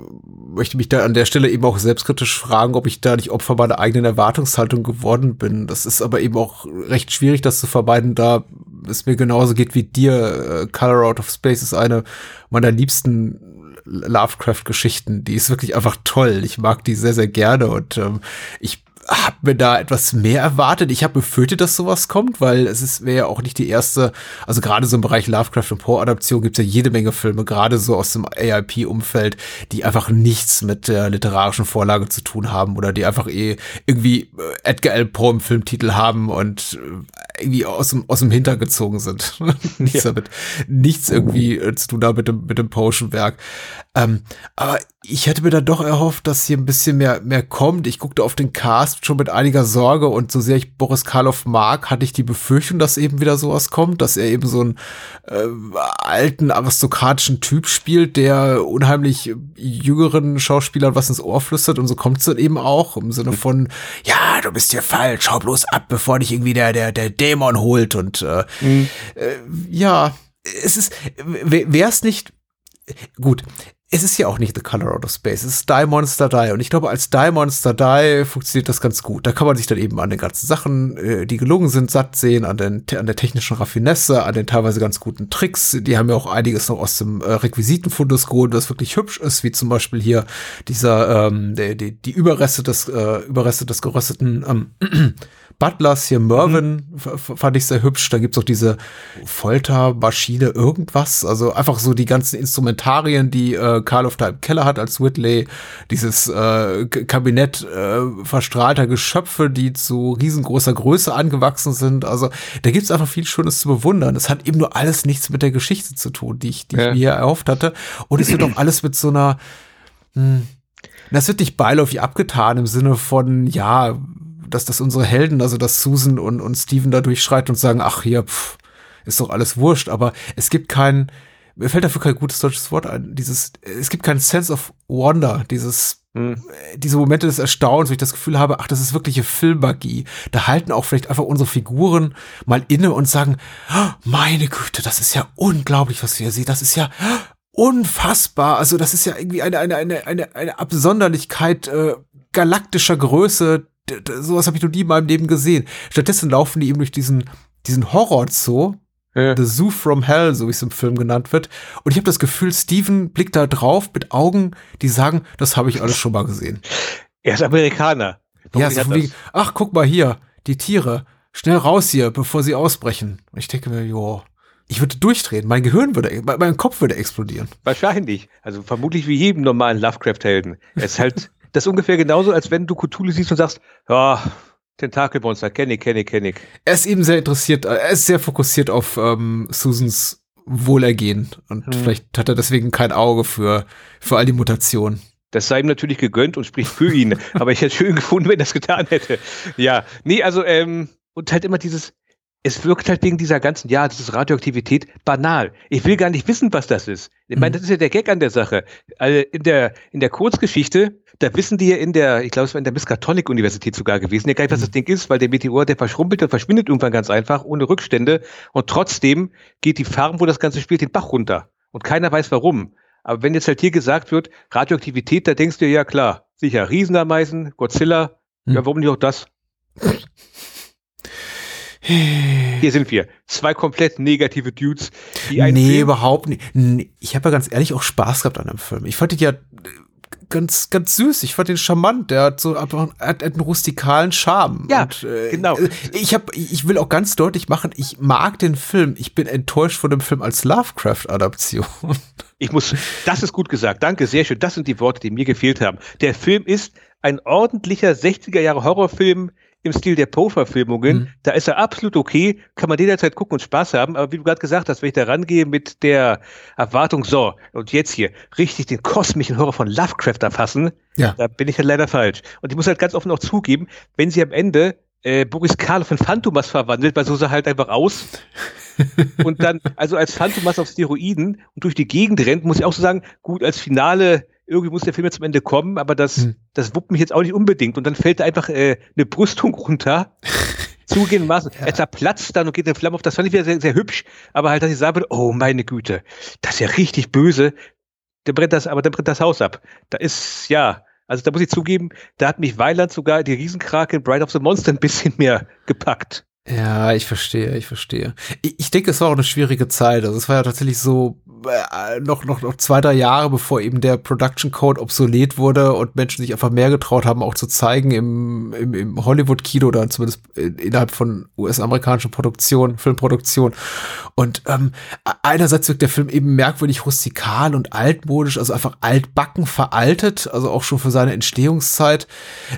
möchte mich da an der Stelle eben auch selbstkritisch fragen, ob ich da nicht Opfer meiner eigenen Erwartungshaltung geworden bin. Das ist aber eben auch recht schwierig, das zu vermeiden, da es mir genauso geht wie dir. Äh, Color Out of Space ist eine meiner liebsten Lovecraft-Geschichten. Die ist wirklich einfach toll. Ich mag die sehr, sehr gerne und ähm, ich habe mir da etwas mehr erwartet. Ich habe befürchtet, dass sowas kommt, weil es ist wäre ja auch nicht die erste, also gerade so im Bereich Lovecraft und Poe-Adaption gibt es ja jede Menge Filme, gerade so aus dem AIP-Umfeld, die einfach nichts mit der literarischen Vorlage zu tun haben oder die einfach eh irgendwie äh, Edgar Allan Poe im Filmtitel haben und äh, irgendwie aus dem, aus dem Hinter gezogen sind. nichts damit, nichts irgendwie äh, zu tun haben mit dem, mit dem Poe'schen Werk. Ähm, aber ich hätte mir dann doch erhofft, dass hier ein bisschen mehr, mehr kommt. Ich guckte auf den Cast schon mit einiger Sorge und so sehr ich Boris Karloff mag, hatte ich die Befürchtung, dass eben wieder sowas kommt, dass er eben so einen äh, alten aristokratischen Typ spielt, der unheimlich jüngeren Schauspielern was ins Ohr flüstert und so kommt es dann eben auch im Sinne von, ja, du bist hier falsch, schau bloß ab, bevor dich irgendwie der, der, der Dämon holt und äh, mhm. äh, ja, es ist, wäre es nicht, gut, es ist ja auch nicht The Color Out of Space, es ist Die Monster Die. Und ich glaube, als Die Monster Die funktioniert das ganz gut. Da kann man sich dann eben an den ganzen Sachen, äh, die gelungen sind, satt sehen, an, den, an der technischen Raffinesse, an den teilweise ganz guten Tricks. Die haben ja auch einiges noch aus dem äh, Requisitenfundus geholt, was wirklich hübsch ist, wie zum Beispiel hier dieser, ähm, die, die, die Überreste des, äh, Überreste des gerösteten ähm, Butlers hier, Mervyn, mhm. fand ich sehr hübsch. Da gibt's auch diese Foltermaschine, irgendwas. Also einfach so die ganzen Instrumentarien, die äh, Karl of Time Keller hat als Whitley. Dieses äh, Kabinett äh, verstrahlter Geschöpfe, die zu riesengroßer Größe angewachsen sind. Also da gibt's einfach viel Schönes zu bewundern. Es hat eben nur alles nichts mit der Geschichte zu tun, die ich, die ja. ich mir hier erhofft hatte. Und es wird auch alles mit so einer, hm, das wird nicht beiläufig abgetan im Sinne von, ja, dass das unsere Helden, also dass Susan und, und Steven da durchschreiten und sagen, ach hier, pff, ist doch alles wurscht, aber es gibt kein, mir fällt dafür kein gutes deutsches Wort ein, dieses, es gibt kein Sense of Wonder, dieses, hm. diese Momente des Erstaunens, wo ich das Gefühl habe, ach, das ist wirkliche Filmmagie. Da halten auch vielleicht einfach unsere Figuren mal inne und sagen, oh, meine Güte, das ist ja unglaublich, was wir hier sehen, das ist ja unfassbar, also das ist ja irgendwie eine, eine, eine, eine, eine Absonderlichkeit, äh, galaktischer Größe, sowas habe ich noch nie in meinem Leben gesehen. Stattdessen laufen die eben durch diesen, diesen Horror-Zoo, ja. The Zoo from Hell, so wie es im Film genannt wird. Und ich habe das Gefühl, Steven blickt da drauf mit Augen, die sagen, das habe ich alles schon mal gesehen. Er ist Amerikaner. ja, so wie, ach, guck mal hier, die Tiere. Schnell raus hier, bevor sie ausbrechen. Und ich denke mir, jo, ich würde durchdrehen, mein Gehirn würde, mein Kopf würde explodieren. Wahrscheinlich. Also vermutlich wie jedem normalen Lovecraft-Helden. Es ist halt Das ist ungefähr genauso, als wenn du Cthulhu siehst und sagst, ja, Tentakelmonster, kenne ich, kenne ich, kenne ich. Er ist eben sehr interessiert, er ist sehr fokussiert auf ähm, Susans Wohlergehen und hm. vielleicht hat er deswegen kein Auge für, für all die Mutationen. Das sei ihm natürlich gegönnt und spricht für ihn, aber ich hätte schön gefunden, wenn er das getan hätte. Ja, nee, also, ähm, und halt immer dieses, es wirkt halt wegen dieser ganzen, ja, das ist Radioaktivität, banal. Ich will gar nicht wissen, was das ist. Ich meine, mhm. das ist ja der Gag an der Sache. Also in der, in der Kurzgeschichte, da wissen die ja in der, ich glaube, es war in der Miskatonic-Universität sogar gewesen, ja gar nicht, was das mhm. Ding ist, weil der Meteor, der verschrumpelt und verschwindet irgendwann ganz einfach, ohne Rückstände. Und trotzdem geht die Farm, wo das Ganze spielt, den Bach runter. Und keiner weiß warum. Aber wenn jetzt halt hier gesagt wird, Radioaktivität, da denkst du ja klar, sicher, Riesenameisen, Godzilla, mhm. ja, warum nicht auch das? Hier sind wir. Zwei komplett negative Dudes. Die nee, Film überhaupt nicht. Ich habe ja ganz ehrlich auch Spaß gehabt an dem Film. Ich fand ihn ja ganz, ganz süß. Ich fand ihn charmant. Der hat so einfach hat einen rustikalen Charme. Ja, und, äh, genau. Ich habe, ich will auch ganz deutlich machen, ich mag den Film. Ich bin enttäuscht von dem Film als Lovecraft-Adaption. Ich muss, das ist gut gesagt. Danke, sehr schön. Das sind die Worte, die mir gefehlt haben. Der Film ist ein ordentlicher 60er Jahre Horrorfilm im Stil der Poe-Verfilmungen. Mhm. Da ist er absolut okay, kann man jederzeit gucken und Spaß haben. Aber wie du gerade gesagt hast, wenn ich da rangehe mit der Erwartung, so, und jetzt hier richtig den kosmischen Horror von Lovecraft erfassen, ja. da bin ich halt leider falsch. Und ich muss halt ganz offen auch zugeben, wenn sie am Ende äh, Boris Karloff in Phantomas verwandelt, weil so sah er halt einfach aus. und dann, also als Phantomas auf Steroiden und durch die Gegend rennt, muss ich auch so sagen, gut, als Finale irgendwie muss der Film jetzt zum Ende kommen, aber das, hm. das wuppt mich jetzt auch nicht unbedingt. Und dann fällt da einfach äh, eine Brüstung runter. zugegebenermaßen, ja. er zerplatzt dann und geht in Flammen auf. Das fand ich wieder sehr, sehr hübsch. Aber halt, dass ich sagen würde, oh meine Güte, das ist ja richtig böse. Der brennt das, aber dann brennt das Haus ab. Da ist, ja, also da muss ich zugeben, da hat mich Weiland sogar die Riesenkrake Bride of the Monster ein bisschen mehr gepackt. Ja, ich verstehe, ich verstehe. Ich, ich denke, es war auch eine schwierige Zeit. Also es war ja tatsächlich so äh, noch, noch, noch zwei, drei Jahre, bevor eben der Production Code obsolet wurde und Menschen sich einfach mehr getraut haben, auch zu zeigen im, im, im Hollywood-Kino oder zumindest innerhalb von US-amerikanischen Produktionen, Filmproduktionen. Und ähm, einerseits wirkt der Film eben merkwürdig rustikal und altmodisch, also einfach altbacken veraltet, also auch schon für seine Entstehungszeit.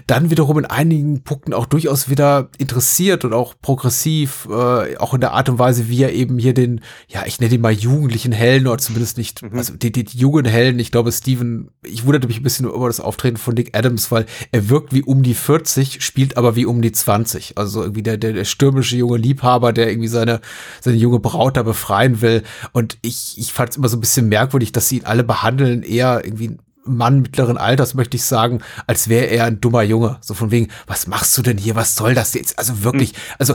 Dann wiederum in einigen Punkten auch durchaus wieder interessiert und auch progressiv, äh, auch in der Art und Weise, wie er eben hier den, ja, ich nenne ihn mal jugendlichen Helden oder zumindest nicht, mhm. also die, die, die jungen Helden, ich glaube, Steven, ich wunderte mich ein bisschen über das Auftreten von Nick Adams, weil er wirkt wie um die 40, spielt aber wie um die 20. Also irgendwie der, der, der stürmische junge Liebhaber, der irgendwie seine, seine junge Braut da befreien will. Und ich, ich fand es immer so ein bisschen merkwürdig, dass sie ihn alle behandeln, eher irgendwie Mann mittleren Alters, möchte ich sagen, als wäre er ein dummer Junge. So von wegen, was machst du denn hier? Was soll das jetzt? Also wirklich, hm. also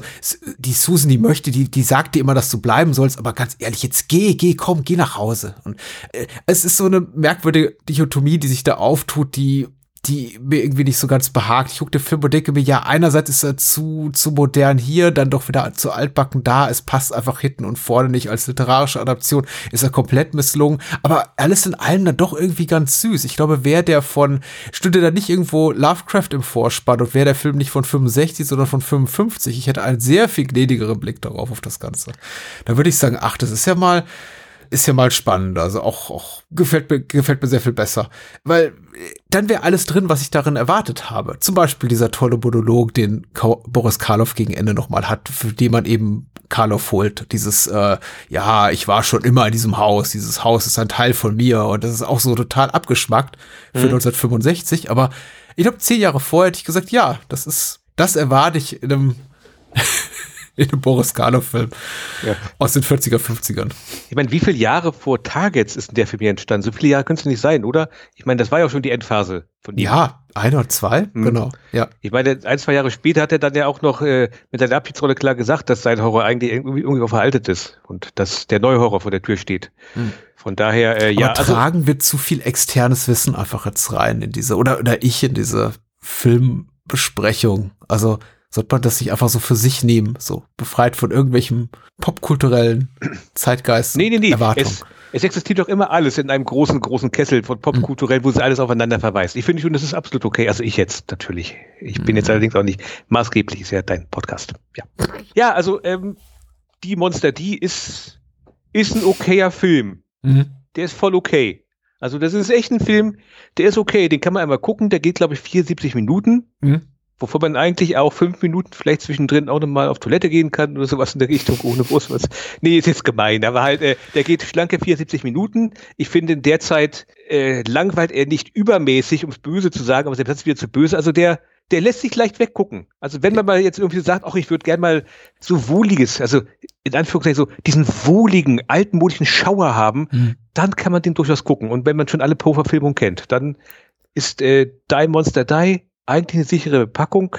die Susan, die möchte, die, die sagt dir immer, dass du bleiben sollst, aber ganz ehrlich, jetzt geh, geh, komm, geh nach Hause. Und äh, es ist so eine merkwürdige Dichotomie, die sich da auftut, die die mir irgendwie nicht so ganz behagt. Ich gucke den Film und denke mir, ja, einerseits ist er zu, zu modern hier, dann doch wieder zu altbacken da. Es passt einfach hinten und vorne nicht als literarische Adaption. Ist er komplett misslungen. Aber alles in allem dann doch irgendwie ganz süß. Ich glaube, wer der von, stünde da nicht irgendwo Lovecraft im Vorspann und wäre der Film nicht von 65, sondern von 55, ich hätte einen sehr viel gnädigeren Blick darauf, auf das Ganze. Da würde ich sagen, ach, das ist ja mal, ist ja mal spannend. Also auch, auch gefällt mir, gefällt mir sehr viel besser. Weil dann wäre alles drin, was ich darin erwartet habe. Zum Beispiel dieser tolle Monolog, den Boris Karloff gegen Ende nochmal hat, für den man eben Karloff holt. Dieses, äh, ja, ich war schon immer in diesem Haus. Dieses Haus ist ein Teil von mir. Und das ist auch so total abgeschmackt für mhm. 1965. Aber ich glaube, zehn Jahre vorher hätte ich gesagt, ja, das ist, das erwarte ich in einem in einem Boris Karloff-Film ja. aus den 40er, 50ern. Ich meine, wie viele Jahre vor Targets ist denn der Film hier entstanden? So viele Jahre können es nicht sein, oder? Ich meine, das war ja auch schon die Endphase von ihm. Ja, ein oder zwei, mhm. genau. Ja. Ich meine, ein, zwei Jahre später hat er dann ja auch noch äh, mit seiner Abschiedsrolle klar gesagt, dass sein Horror eigentlich irgendwie, irgendwie veraltet ist und dass der neue Horror vor der Tür steht. Mhm. Von daher, äh, ja. Aber also tragen also, wir zu viel externes Wissen einfach jetzt rein in diese, oder, oder ich in diese Filmbesprechung. Also, sollte man das nicht einfach so für sich nehmen, so befreit von irgendwelchem popkulturellen Zeitgeist. Nee, nee, nee. Erwartung. Es, es existiert doch immer alles in einem großen, großen Kessel von popkulturell, wo sie alles aufeinander verweist. Ich finde schon, das ist absolut okay. Also ich jetzt natürlich. Ich bin jetzt mhm. allerdings auch nicht maßgeblich, ist ja dein Podcast. Ja, ja also ähm, die Monster, die ist, ist ein okayer Film. Mhm. Der ist voll okay. Also das ist echt ein Film, der ist okay. Den kann man einmal gucken. Der geht, glaube ich, 74 Minuten. Mhm wovon man eigentlich auch fünf Minuten vielleicht zwischendrin auch nochmal auf Toilette gehen kann oder sowas in der Richtung ohne Bus. Was. Nee, ist jetzt gemein, aber halt, äh, der geht schlanke 74 Minuten. Ich finde, in der Zeit äh, langweilt er nicht übermäßig, ums Böse zu sagen, aber selbst das ist wieder zu böse. Also der, der lässt sich leicht weggucken. Also wenn man mal jetzt irgendwie sagt, ach, ich würde gerne mal so wohliges, also in Anführungszeichen so diesen wohligen, altmodischen Schauer haben, mhm. dann kann man den durchaus gucken. Und wenn man schon alle Poe-Verfilmungen kennt, dann ist äh, Die Monster Die eigentlich eine sichere Packung,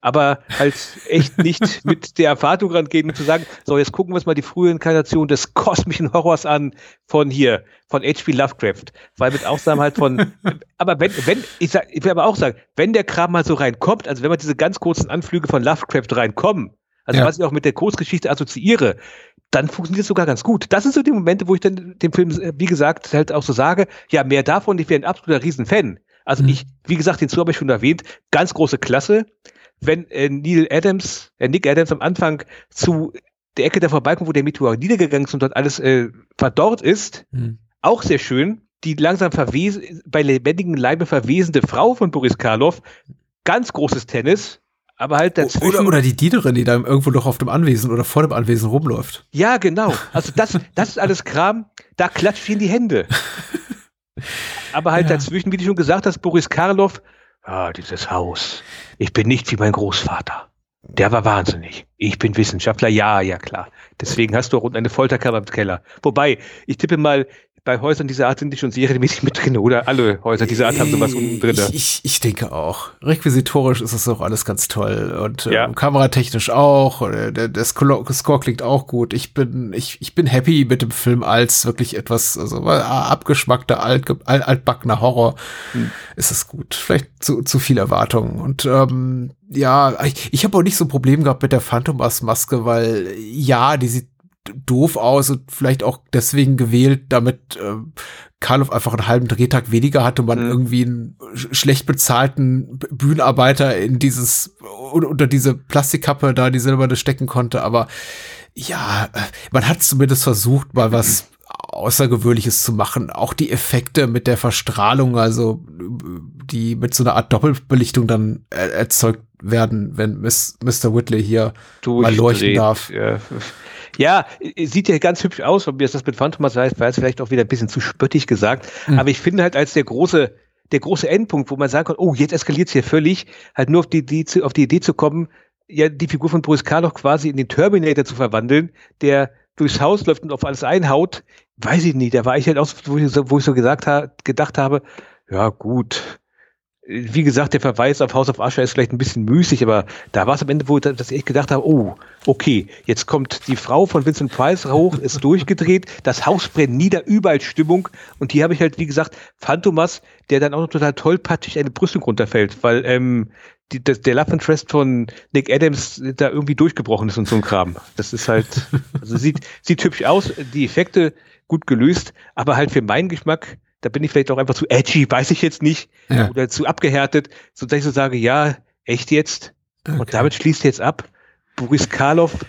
aber halt echt nicht mit der Erwartung rangehen und zu sagen, so, jetzt gucken wir uns mal die frühe Inkarnation des kosmischen Horrors an von hier, von H.P. Lovecraft. Weil mit Ausnahme halt von, aber wenn, wenn, ich sag, ich will aber auch sagen, wenn der Kram mal so reinkommt, also wenn man diese ganz kurzen Anflüge von Lovecraft reinkommen, also ja. was ich auch mit der Kurzgeschichte assoziiere, dann funktioniert es sogar ganz gut. Das sind so die Momente, wo ich dann dem Film, wie gesagt, halt auch so sage, ja, mehr davon, ich wäre ein absoluter Riesenfan. Also mhm. ich, wie gesagt, den Zu habe ich schon erwähnt, ganz große Klasse. Wenn äh, Neil Adams, äh, Nick Adams am Anfang zu der Ecke der vorbeikommt, wo der Meteor niedergegangen ist und dort alles äh, verdorrt ist, mhm. auch sehr schön. Die langsam bei lebendigem Leibe verwesende Frau von Boris Karloff, ganz großes Tennis, aber halt dazwischen. Oder, oder die Dienerin, die da irgendwo noch auf dem Anwesen oder vor dem Anwesen rumläuft. Ja, genau. Also das, das ist alles Kram, da klatscht in die Hände. Aber halt ja. dazwischen, wie du schon gesagt hast, Boris Karloff, ah, dieses Haus. Ich bin nicht wie mein Großvater. Der war wahnsinnig. Ich bin Wissenschaftler, ja, ja klar. Deswegen hast du auch unten eine Folterkammer im Keller. Wobei, ich tippe mal, bei Häusern dieser Art sind die schon serienmäßig mit drin, oder? Alle Häuser dieser Art haben sowas unten drin. Ich, ich, ich denke auch. Requisitorisch ist das auch alles ganz toll. Und ja. ähm, kameratechnisch auch. Der, der, der Score klingt auch gut. Ich bin, ich, ich bin happy mit dem Film als wirklich etwas, also abgeschmackter, alt, altbackener Horror. Hm. Ist es gut. Vielleicht zu, zu viel Erwartung. Und ähm, ja, ich, ich habe auch nicht so ein Problem gehabt mit der Phantomas-Maske, weil ja, die sieht doof aus und vielleicht auch deswegen gewählt, damit äh, Karloff einfach einen halben Drehtag weniger hatte und man mhm. irgendwie einen schlecht bezahlten Bühnenarbeiter in dieses unter diese Plastikkappe da die silberne stecken konnte. Aber ja, äh, man hat zumindest versucht, mal was Außergewöhnliches zu machen. Auch die Effekte mit der Verstrahlung, also die mit so einer Art Doppelbelichtung dann erzeugt werden, wenn Miss, Mr. Whitley hier mal leuchten darf. Ja Ja, sieht ja ganz hübsch aus, ob mir das mit Phantomas heißt, war es vielleicht auch wieder ein bisschen zu spöttig gesagt. Mhm. Aber ich finde halt als der große, der große Endpunkt, wo man sagen kann, oh, jetzt eskaliert es hier völlig, halt nur auf die, die, auf die Idee zu kommen, ja, die Figur von Boris Karloff quasi in den Terminator zu verwandeln, der durchs Haus läuft und auf alles einhaut, weiß ich nicht. Da war ich halt auch, wo ich so, wo ich so gesagt ha gedacht habe, ja gut, wie gesagt, der Verweis auf House of Usher ist vielleicht ein bisschen müßig, aber da war es am Ende, wo dass ich gedacht habe, oh, okay, jetzt kommt die Frau von Vincent Price hoch, ist durchgedreht, das Haus brennt nieder, überall Stimmung und hier habe ich halt, wie gesagt, Phantomas, der dann auch noch total tollpatschig eine Brüstung runterfällt, weil ähm, die, das, der Love Interest von Nick Adams da irgendwie durchgebrochen ist und so ein Kram. Das ist halt, also sieht, sieht hübsch aus, die Effekte gut gelöst, aber halt für meinen Geschmack da bin ich vielleicht auch einfach zu edgy, weiß ich jetzt nicht, ja. oder zu abgehärtet, so dass ich so sage, ja, echt jetzt? Okay. Und damit schließt jetzt ab. Boris Karloff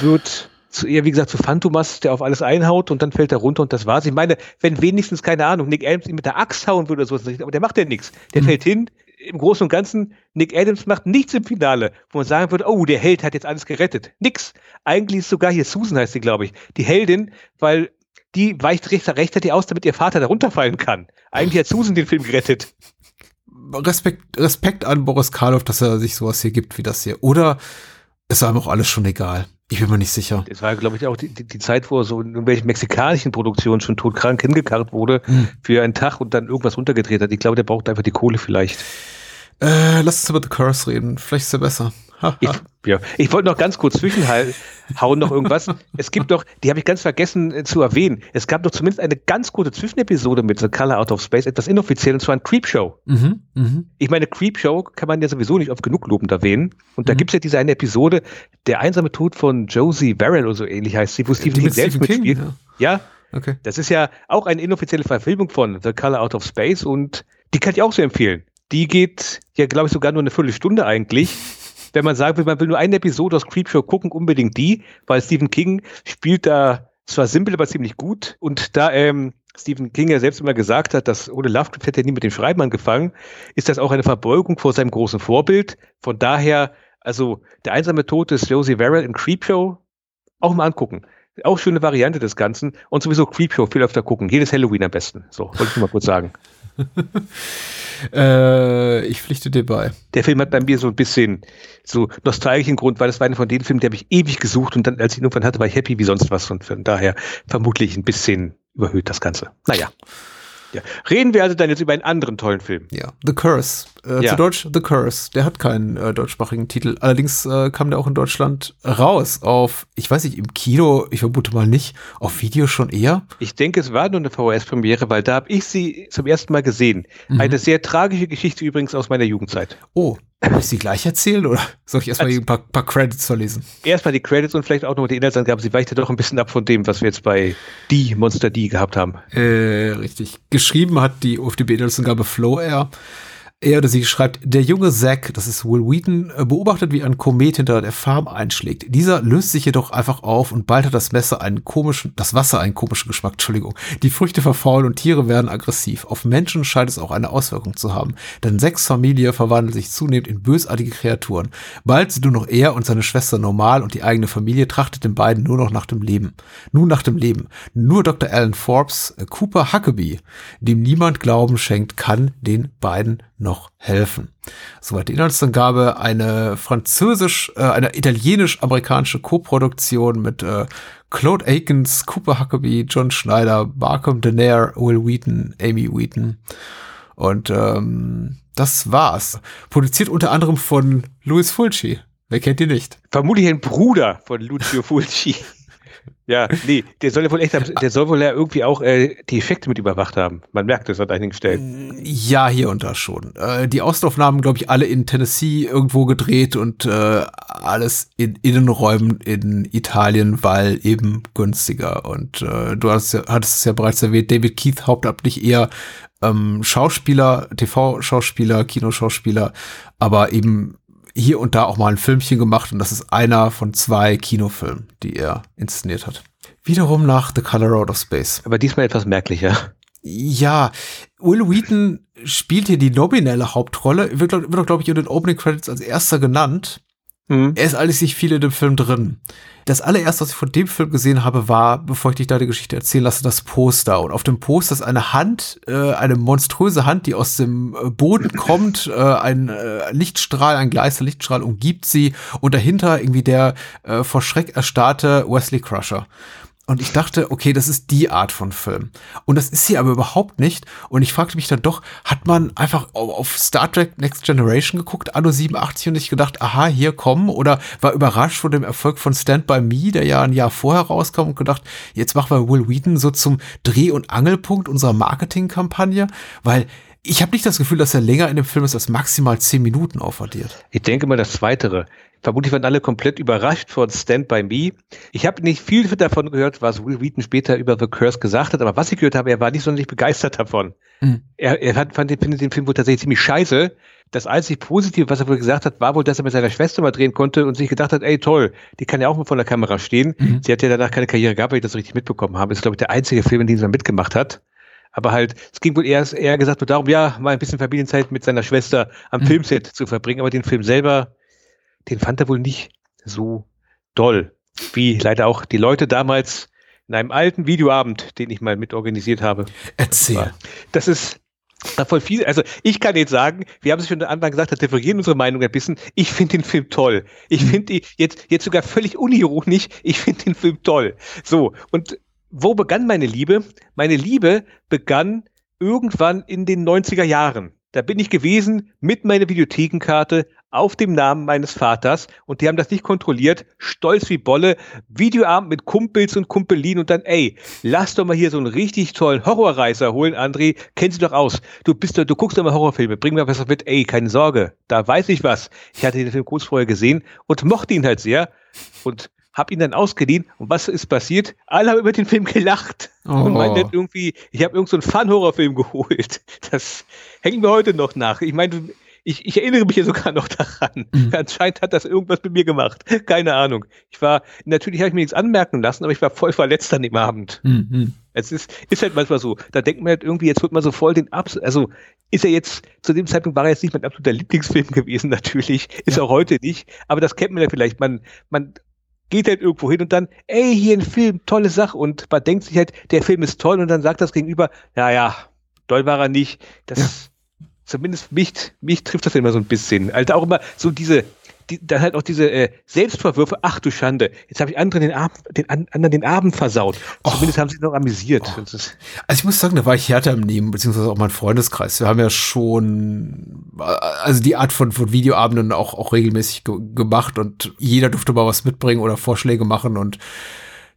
wird zu eher, wie gesagt, zu Phantomas, der auf alles einhaut und dann fällt er runter und das war's. Ich meine, wenn wenigstens, keine Ahnung, Nick Adams ihn mit der Axt hauen würde oder so, aber der macht ja nichts. Der mhm. fällt hin, im Großen und Ganzen, Nick Adams macht nichts im Finale, wo man sagen würde, oh, der Held hat jetzt alles gerettet. Nix. Eigentlich ist sogar hier Susan heißt sie, glaube ich, die Heldin, weil die weicht rechtzeitig aus, damit ihr Vater da runterfallen kann. Eigentlich hat Susan den Film gerettet. Respekt, Respekt an Boris Karloff, dass er sich sowas hier gibt wie das hier. Oder es war ihm auch alles schon egal. Ich bin mir nicht sicher. Es war, glaube ich, auch die, die, die, Zeit, wo er so in irgendwelchen mexikanischen Produktionen schon todkrank hingekarrt wurde hm. für einen Tag und dann irgendwas runtergedreht hat. Ich glaube, der braucht einfach die Kohle vielleicht. Äh, lass uns über The Curse reden. Vielleicht ist er besser ich, ja. ich wollte noch ganz kurz zwischenhauen noch irgendwas. Es gibt doch, die habe ich ganz vergessen äh, zu erwähnen. Es gab doch zumindest eine ganz kurze Zwischenepisode mit The Color Out of Space, etwas inoffiziell, und zwar ein Creepshow. Mhm, mh. Ich meine, Creepshow kann man ja sowieso nicht oft genug lobend erwähnen. Und da mhm. gibt es ja diese eine Episode, der einsame Tod von Josie Verrill oder so ähnlich heißt sie, wo Stephen King selbst Stephen mitspielt. King, ja. ja. Okay. Das ist ja auch eine inoffizielle Verfilmung von The Color Out of Space und die kann ich auch so empfehlen. Die geht ja, glaube ich, sogar nur eine Viertelstunde eigentlich wenn man will, man will nur eine Episode aus Creepshow gucken, unbedingt die, weil Stephen King spielt da zwar simpel, aber ziemlich gut. Und da ähm, Stephen King ja selbst immer gesagt hat, dass ohne Lovecraft hätte er nie mit dem Schreiben angefangen, ist das auch eine Verbeugung vor seinem großen Vorbild. Von daher, also der einsame Tod des Josie Verrill in Creepshow auch mal angucken. Auch schöne Variante des Ganzen. Und sowieso Creepshow viel öfter gucken. Jedes Halloween am besten. So, wollte ich nur mal kurz sagen. äh, ich pflichte dir bei. Der Film hat bei mir so ein bisschen so nostalgischen Grund, weil das war einer von den Filmen, der habe ich ewig gesucht und dann, als ich ihn irgendwann hatte, war ich happy wie sonst was und von daher vermutlich ein bisschen überhöht das Ganze. Naja. Ja. Reden wir also dann jetzt über einen anderen tollen Film. Ja, The Curse. Äh, ja. Zu Deutsch The Curse. Der hat keinen äh, deutschsprachigen Titel. Allerdings äh, kam der auch in Deutschland raus auf, ich weiß nicht, im Kino, ich vermute mal nicht, auf Video schon eher. Ich denke, es war nur eine VHS-Premiere, weil da habe ich sie zum ersten Mal gesehen. Mhm. Eine sehr tragische Geschichte übrigens aus meiner Jugendzeit. Oh, soll ich sie gleich erzählen oder soll ich erstmal ein paar, paar Credits verlesen? Erstmal die Credits und vielleicht auch noch die Inhaltsangaben. Sie weicht ja doch ein bisschen ab von dem, was wir jetzt bei Die Monster Die gehabt haben. Äh, richtig. Geschrieben hat die OFDB-Inhaltsangabe Flow Air er oder sie schreibt, der junge Zack, das ist Will Wheaton, äh, beobachtet, wie ein Komet hinter der Farm einschlägt. Dieser löst sich jedoch einfach auf und bald hat das Messer einen komischen, das Wasser einen komischen Geschmack, Entschuldigung. Die Früchte verfaulen und Tiere werden aggressiv. Auf Menschen scheint es auch eine Auswirkung zu haben, denn Zacks Familie verwandelt sich zunehmend in bösartige Kreaturen. Bald sind nur noch er und seine Schwester normal und die eigene Familie trachtet den beiden nur noch nach dem Leben. Nun nach dem Leben. Nur Dr. Alan Forbes, äh, Cooper Huckabee, dem niemand Glauben schenkt, kann den beiden noch helfen. Soweit die Inhaltsangabe, eine französisch, äh, eine italienisch-amerikanische Koproduktion mit äh, Claude Akins, Cooper Huckabee, John Schneider, Barkham Denaire, Will Wheaton, Amy Wheaton. Und ähm, das war's. Produziert unter anderem von Louis Fulci. Wer kennt ihn nicht? Vermutlich ein Bruder von Lucio Fulci. Ja, nee, der soll ja wohl echt, der soll wohl ja irgendwie auch äh, die Effekte mit überwacht haben. Man merkt es an einigen Stellen. Ja, hier und da schon. Äh, die Außenaufnahmen, glaube ich, alle in Tennessee irgendwo gedreht und äh, alles in Innenräumen in Italien, weil eben günstiger. Und äh, du hast hattest es ja bereits erwähnt, David Keith hauptamtlich eher ähm, Schauspieler, TV-Schauspieler, Kinoschauspieler, aber eben hier und da auch mal ein Filmchen gemacht und das ist einer von zwei Kinofilmen, die er inszeniert hat. Wiederum nach The Color Out of Space. Aber diesmal etwas merklicher. Ja, Will Wheaton spielt hier die nominelle Hauptrolle, wird, wird auch, glaube ich, in den Opening Credits als erster genannt. Mhm. Er ist alles nicht viel in dem Film drin. Das allererste, was ich von dem Film gesehen habe, war, bevor ich dich da die Geschichte erzählen lasse, das Poster. Und auf dem Poster ist eine Hand, äh, eine monströse Hand, die aus dem äh, Boden kommt. Äh, ein äh, Lichtstrahl, ein gleißer Lichtstrahl umgibt sie. Und dahinter irgendwie der äh, vor Schreck erstarrte Wesley Crusher. Und ich dachte, okay, das ist die Art von Film. Und das ist sie aber überhaupt nicht. Und ich fragte mich dann doch, hat man einfach auf Star Trek Next Generation geguckt, Anno 87 und ich gedacht, aha, hier kommen oder war überrascht von dem Erfolg von Stand By Me, der ja ein Jahr vorher rauskam und gedacht, jetzt machen wir Will Wheaton so zum Dreh- und Angelpunkt unserer Marketingkampagne, weil ich habe nicht das Gefühl, dass er länger in dem Film ist als maximal zehn Minuten aufaddiert. Ich denke mal das Zweitere. Vermutlich waren alle komplett überrascht von Stand By Me. Ich habe nicht viel davon gehört, was Will Wheaton später über The Curse gesagt hat, aber was ich gehört habe, er war nicht sonderlich begeistert davon. Mhm. Er, er hat, fand, findet den Film wohl tatsächlich ziemlich scheiße. Das einzig Positive, was er wohl gesagt hat, war wohl, dass er mit seiner Schwester mal drehen konnte und sich gedacht hat, ey toll, die kann ja auch mal vor der Kamera stehen. Mhm. Sie hat ja danach keine Karriere gehabt, weil ich das richtig mitbekommen habe. Das ist, glaube ich, der einzige Film, in dem sie mal mitgemacht hat. Aber halt, es ging wohl eher, eher gesagt nur darum, ja, mal ein bisschen Familienzeit mit seiner Schwester am mhm. Filmset zu verbringen, aber den Film selber, den fand er wohl nicht so doll, wie leider auch die Leute damals in einem alten Videoabend, den ich mal mit organisiert habe. Erzähl. Das ist voll viel. Also ich kann jetzt sagen, wir haben es schon am Anfang gesagt, da divergieren unsere Meinungen ein bisschen. Ich finde den Film toll. Ich mhm. finde die jetzt, jetzt sogar völlig unironisch, ich finde den Film toll. So, und wo begann meine Liebe? Meine Liebe begann irgendwann in den 90er Jahren. Da bin ich gewesen mit meiner Videothekenkarte auf dem Namen meines Vaters und die haben das nicht kontrolliert, stolz wie Bolle, Videoabend mit Kumpels und Kumpelin und dann, ey, lass doch mal hier so einen richtig tollen Horrorreiser holen, André, kennst du doch aus. Du bist doch, du guckst doch mal Horrorfilme, bring mir was mit, ey, keine Sorge, da weiß ich was. Ich hatte den Film kurz vorher gesehen und mochte ihn halt sehr und habe ihn dann ausgeliehen und was ist passiert? Alle haben über den Film gelacht oh. und meinten irgendwie, ich habe irgendeinen so Fun-Horrorfilm geholt. Das hängt mir heute noch nach. Ich meine, ich, ich erinnere mich ja sogar noch daran. Mhm. Anscheinend hat das irgendwas mit mir gemacht. Keine Ahnung. Ich war, natürlich habe ich mir nichts anmerken lassen, aber ich war voll verletzt an dem Abend. Mhm. Es ist, ist halt manchmal so. Da denkt man halt irgendwie, jetzt wird man so voll den Abs, also ist er jetzt, zu dem Zeitpunkt war er jetzt nicht mein absoluter Lieblingsfilm gewesen, natürlich. Ist ja. auch heute nicht. Aber das kennt man ja vielleicht. Man, man geht halt irgendwo hin und dann, ey, hier ein Film, tolle Sache. Und man denkt sich halt, der Film ist toll und dann sagt das Gegenüber, ja, ja, toll war er nicht. Das. Zumindest mich, mich trifft das immer so ein bisschen. Also auch immer so diese, die, dann halt auch diese äh, Selbstvorwürfe, ach du Schande, jetzt habe ich anderen den, Abend, den anderen den Abend versaut. Oh. Zumindest haben sie noch amüsiert. Oh. Also ich muss sagen, da war ich härter im Nehmen, beziehungsweise auch mein Freundeskreis. Wir haben ja schon, also die Art von, von Videoabenden auch, auch regelmäßig ge gemacht und jeder durfte mal was mitbringen oder Vorschläge machen und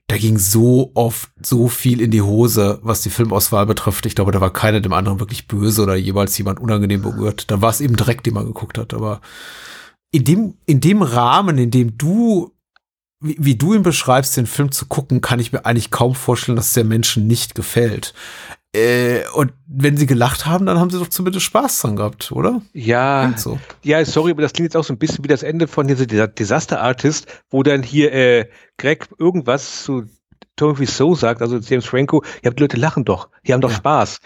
da ging so oft so viel in die Hose, was die Filmauswahl betrifft. Ich glaube, da war keiner dem anderen wirklich böse oder jeweils jemand unangenehm berührt. Da war es eben direkt, den man geguckt hat, aber in dem, in dem Rahmen, in dem du, wie, wie du ihn beschreibst, den Film zu gucken, kann ich mir eigentlich kaum vorstellen, dass der Menschen nicht gefällt. Äh, und wenn sie gelacht haben, dann haben sie doch zumindest Spaß dran gehabt, oder? Ja, so. ja, sorry, aber das klingt jetzt auch so ein bisschen wie das Ende von dieser Disaster Artist, wo dann hier äh, Greg irgendwas zu Tommy So sagt, also James Franco, ja, die Leute lachen doch, die haben doch ja. Spaß.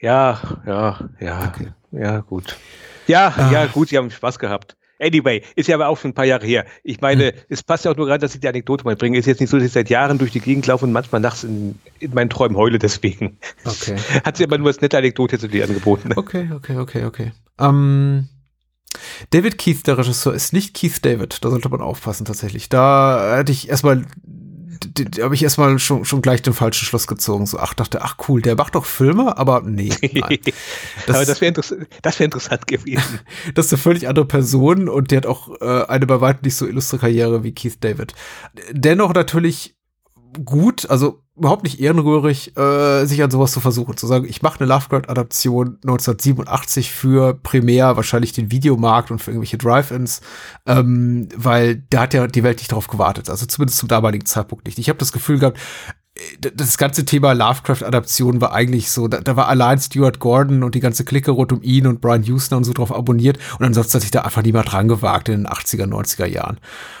Ja, ja, ja, okay. ja, gut. Ja, ah. ja, gut, sie haben Spaß gehabt. Anyway, ist ja aber auch schon ein paar Jahre her. Ich meine, hm. es passt ja auch nur gerade, dass ich die Anekdote mal bringe. Ist jetzt nicht so, dass ich seit Jahren durch die Gegend laufe und manchmal nachts in, in meinen Träumen heule deswegen. Okay. Hat sie aber nur als nette Anekdote zu dir angeboten. Okay, okay, okay, okay. Ähm, David Keith, der Regisseur, ist nicht Keith David. Da sollte man aufpassen tatsächlich. Da hätte ich erstmal habe ich erstmal schon, schon gleich den falschen Schluss gezogen. So, ach, dachte, ach cool, der macht doch Filme, aber nee. Das, aber das wäre interess wär interessant gewesen. das ist eine völlig andere Person und der hat auch äh, eine bei weitem nicht so illustre Karriere wie Keith David. Dennoch natürlich gut, also überhaupt nicht ehrenrührig, äh, sich an sowas zu versuchen, zu sagen, ich mache eine Lovecraft-Adaption 1987 für primär wahrscheinlich den Videomarkt und für irgendwelche Drive-Ins, ähm, weil da hat ja die Welt nicht darauf gewartet, also zumindest zum damaligen Zeitpunkt nicht. Ich habe das Gefühl gehabt, das ganze Thema Lovecraft-Adaption war eigentlich so, da, da, war allein Stuart Gordon und die ganze Clique rund um ihn und Brian Houston und so drauf abonniert und ansonsten hat sich da einfach niemand dran gewagt in den 80er, 90er Jahren.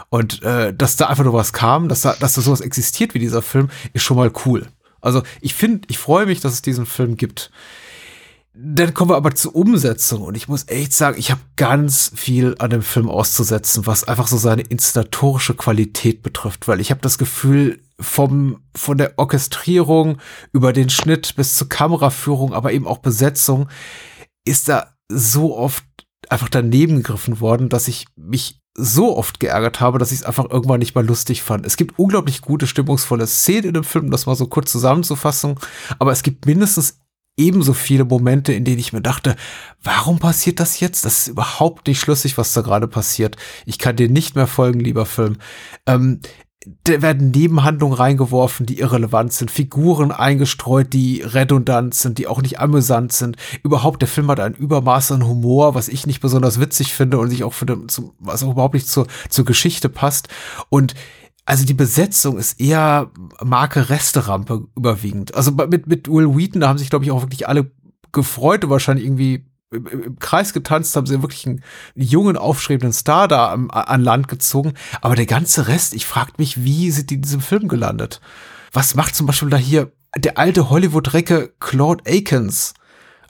Und äh, dass da einfach nur was kam, dass da, dass da sowas existiert wie dieser Film, ist schon mal cool. Also ich finde, ich freue mich, dass es diesen Film gibt dann kommen wir aber zur Umsetzung und ich muss echt sagen, ich habe ganz viel an dem Film auszusetzen, was einfach so seine inszenatorische Qualität betrifft, weil ich habe das Gefühl, vom von der Orchestrierung über den Schnitt bis zur Kameraführung, aber eben auch Besetzung, ist da so oft einfach daneben gegriffen worden, dass ich mich so oft geärgert habe, dass ich es einfach irgendwann nicht mal lustig fand. Es gibt unglaublich gute, stimmungsvolle Szenen in dem Film, das mal so kurz zusammenzufassen, aber es gibt mindestens ebenso viele Momente, in denen ich mir dachte, warum passiert das jetzt? Das ist überhaupt nicht schlüssig, was da gerade passiert. Ich kann dir nicht mehr folgen, lieber Film. Ähm, da werden Nebenhandlungen reingeworfen, die irrelevant sind, Figuren eingestreut, die redundant sind, die auch nicht amüsant sind. Überhaupt, der Film hat ein Übermaß an Humor, was ich nicht besonders witzig finde und sich auch finde, was auch überhaupt nicht zur, zur Geschichte passt. Und also die Besetzung ist eher Marke Resterampe überwiegend. Also mit, mit Will Wheaton, da haben sich, glaube ich, auch wirklich alle gefreut und wahrscheinlich irgendwie im, im Kreis getanzt, haben sie wirklich einen, jungen, aufstrebenden Star da am, an Land gezogen. Aber der ganze Rest, ich frage mich, wie sind die in diesem Film gelandet? Was macht zum Beispiel da hier der alte Hollywood-Recke Claude Akins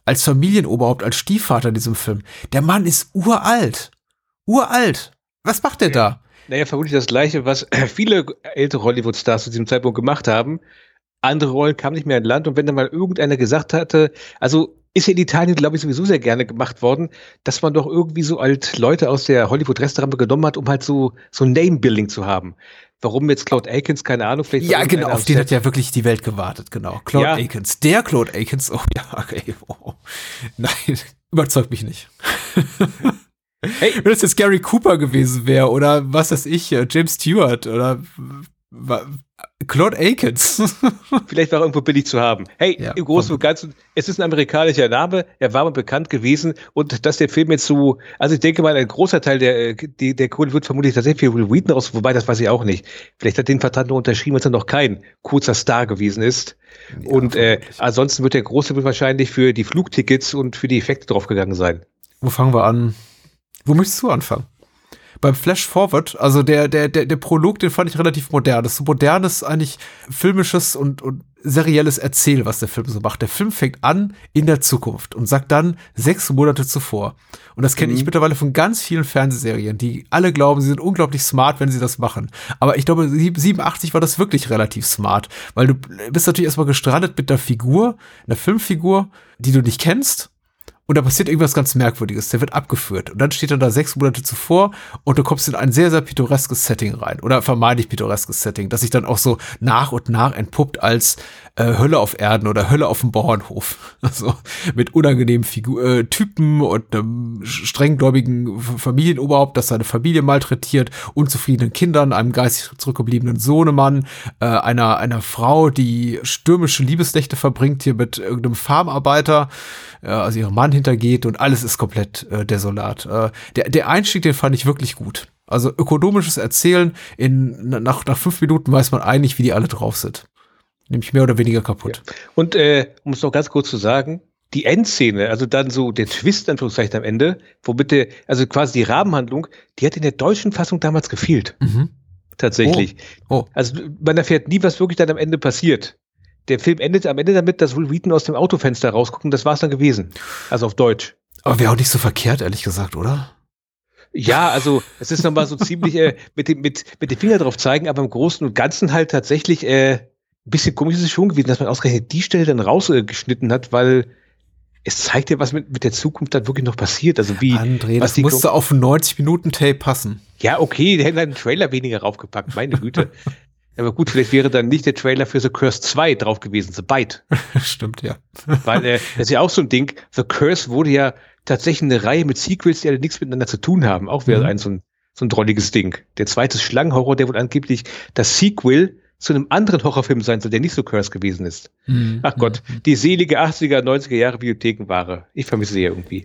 als Familienoberhaupt, als Stiefvater in diesem Film? Der Mann ist uralt. Uralt. Was macht der da? Naja, vermutlich das Gleiche, was viele ältere Hollywood-Stars zu diesem Zeitpunkt gemacht haben. Andere Rollen kamen nicht mehr in Land und wenn dann mal irgendeiner gesagt hatte, also ist ja in Italien, glaube ich, sowieso sehr gerne gemacht worden, dass man doch irgendwie so alt Leute aus der Hollywood-Restaurant genommen hat, um halt so, so Name-Building zu haben. Warum jetzt Claude Akins, keine Ahnung, vielleicht. Ja, genau, auf den hat ja wirklich die Welt gewartet, genau. Claude ja. Akins, der Claude Akins, oh ja, okay. Oh. Nein, überzeugt mich nicht. Hey. Wenn das jetzt Gary Cooper gewesen wäre oder was weiß ich, äh, James Stewart oder Claude Akins. Vielleicht war er irgendwo billig zu haben. Hey, ja, im Großen und Ganzen, es ist ein amerikanischer Name, er war mal bekannt gewesen und dass der Film jetzt so, also ich denke mal, ein großer Teil der, die, der Kohle wird vermutlich tatsächlich für Will Wheaton aus, wobei das weiß ich auch nicht. Vielleicht hat den Vertrag nur unterschrieben, als er noch kein kurzer Star gewesen ist. Ja, und äh, ansonsten wird der große wird wahrscheinlich für die Flugtickets und für die Effekte draufgegangen sein. Wo fangen wir an? Wo möchtest du anfangen? Beim Flash Forward, also der, der, der, der Prolog, den fand ich relativ modern. Das ist so modernes, eigentlich filmisches und, und serielles Erzähl, was der Film so macht. Der Film fängt an in der Zukunft und sagt dann sechs Monate zuvor. Und das kenne mhm. ich mittlerweile von ganz vielen Fernsehserien, die alle glauben, sie sind unglaublich smart, wenn sie das machen. Aber ich glaube, 87 war das wirklich relativ smart, weil du bist natürlich erstmal gestrandet mit der Figur, einer Filmfigur, die du nicht kennst und da passiert irgendwas ganz Merkwürdiges. Der wird abgeführt. Und dann steht er da sechs Monate zuvor und du kommst in ein sehr, sehr pittoreskes Setting rein. Oder vermeintlich pittoreskes Setting, das sich dann auch so nach und nach entpuppt als äh, Hölle auf Erden oder Hölle auf dem Bauernhof. Also mit unangenehmen Figur äh, Typen und einem strenggläubigen Familienoberhaupt, das seine Familie malträtiert, unzufriedenen Kindern, einem geistig zurückgebliebenen Sohnemann, äh, einer, einer Frau, die stürmische Liebesnächte verbringt hier mit irgendeinem Farmarbeiter, äh, also ihrem Mann hintergeht und alles ist komplett äh, desolat. Äh, der, der Einstieg, den fand ich wirklich gut. Also ökonomisches Erzählen, in, nach, nach fünf Minuten weiß man eigentlich, wie die alle drauf sind. Nämlich mehr oder weniger kaputt. Ja. Und äh, um es noch ganz kurz zu sagen, die Endszene, also dann so der Twist, Anführungszeichen am Ende, womit der, also quasi die Rahmenhandlung, die hat in der deutschen Fassung damals gefehlt. Mhm. Tatsächlich. Oh. Oh. Also man erfährt nie, was wirklich dann am Ende passiert. Der Film endet am Ende damit, dass Will Wheaton aus dem Autofenster rausguckt und das war's dann gewesen. Also auf Deutsch. Aber wäre auch nicht so verkehrt, ehrlich gesagt, oder? Ja, also es ist nochmal so ziemlich äh, mit, dem, mit, mit dem Finger drauf zeigen, aber im Großen und Ganzen halt tatsächlich äh, bisschen komisch ist es schon gewesen, dass man ausgerechnet die Stelle dann rausgeschnitten hat, weil es zeigt ja, was mit, mit der Zukunft dann wirklich noch passiert. Also wie. André, was das musste auf 90 Minuten Tape passen. Ja, okay, die hätten einen Trailer weniger raufgepackt, meine Güte. Aber gut, vielleicht wäre dann nicht der Trailer für The Curse 2 drauf gewesen, The Bite. Stimmt, ja. Weil äh, das ist ja auch so ein Ding. The Curse wurde ja tatsächlich eine Reihe mit Sequels, die alle nichts miteinander zu tun haben. Auch wäre mhm. ein so ein so ein drolliges Ding. Der zweite Schlangenhorror, der wohl angeblich das Sequel zu einem anderen Horrorfilm sein soll, der nicht so cursed gewesen ist. Mhm. Ach Gott, mhm. die selige 80er, 90er Jahre Bibliothekenware. Ich vermisse sie ja irgendwie.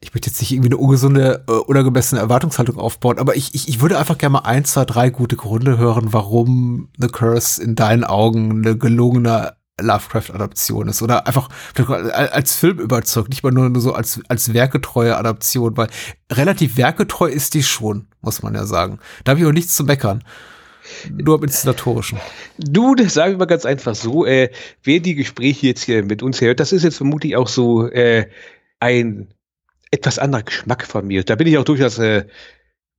Ich möchte jetzt nicht irgendwie eine ungesunde, äh, unangemessene Erwartungshaltung aufbauen, aber ich, ich, ich würde einfach gerne mal ein, zwei, drei gute Gründe hören, warum The Curse in deinen Augen eine gelungene Lovecraft-Adaption ist oder einfach als Film überzeugt, nicht mal nur so als, als werketreue Adaption, weil relativ werketreu ist die schon, muss man ja sagen. Da habe ich auch nichts zu meckern. Nur im Inszenatorischen? Du, das sage ich mal ganz einfach so, äh, wer die Gespräche jetzt hier mit uns hört, das ist jetzt vermutlich auch so äh, ein etwas anderer Geschmack von mir. Da bin ich auch durchaus äh,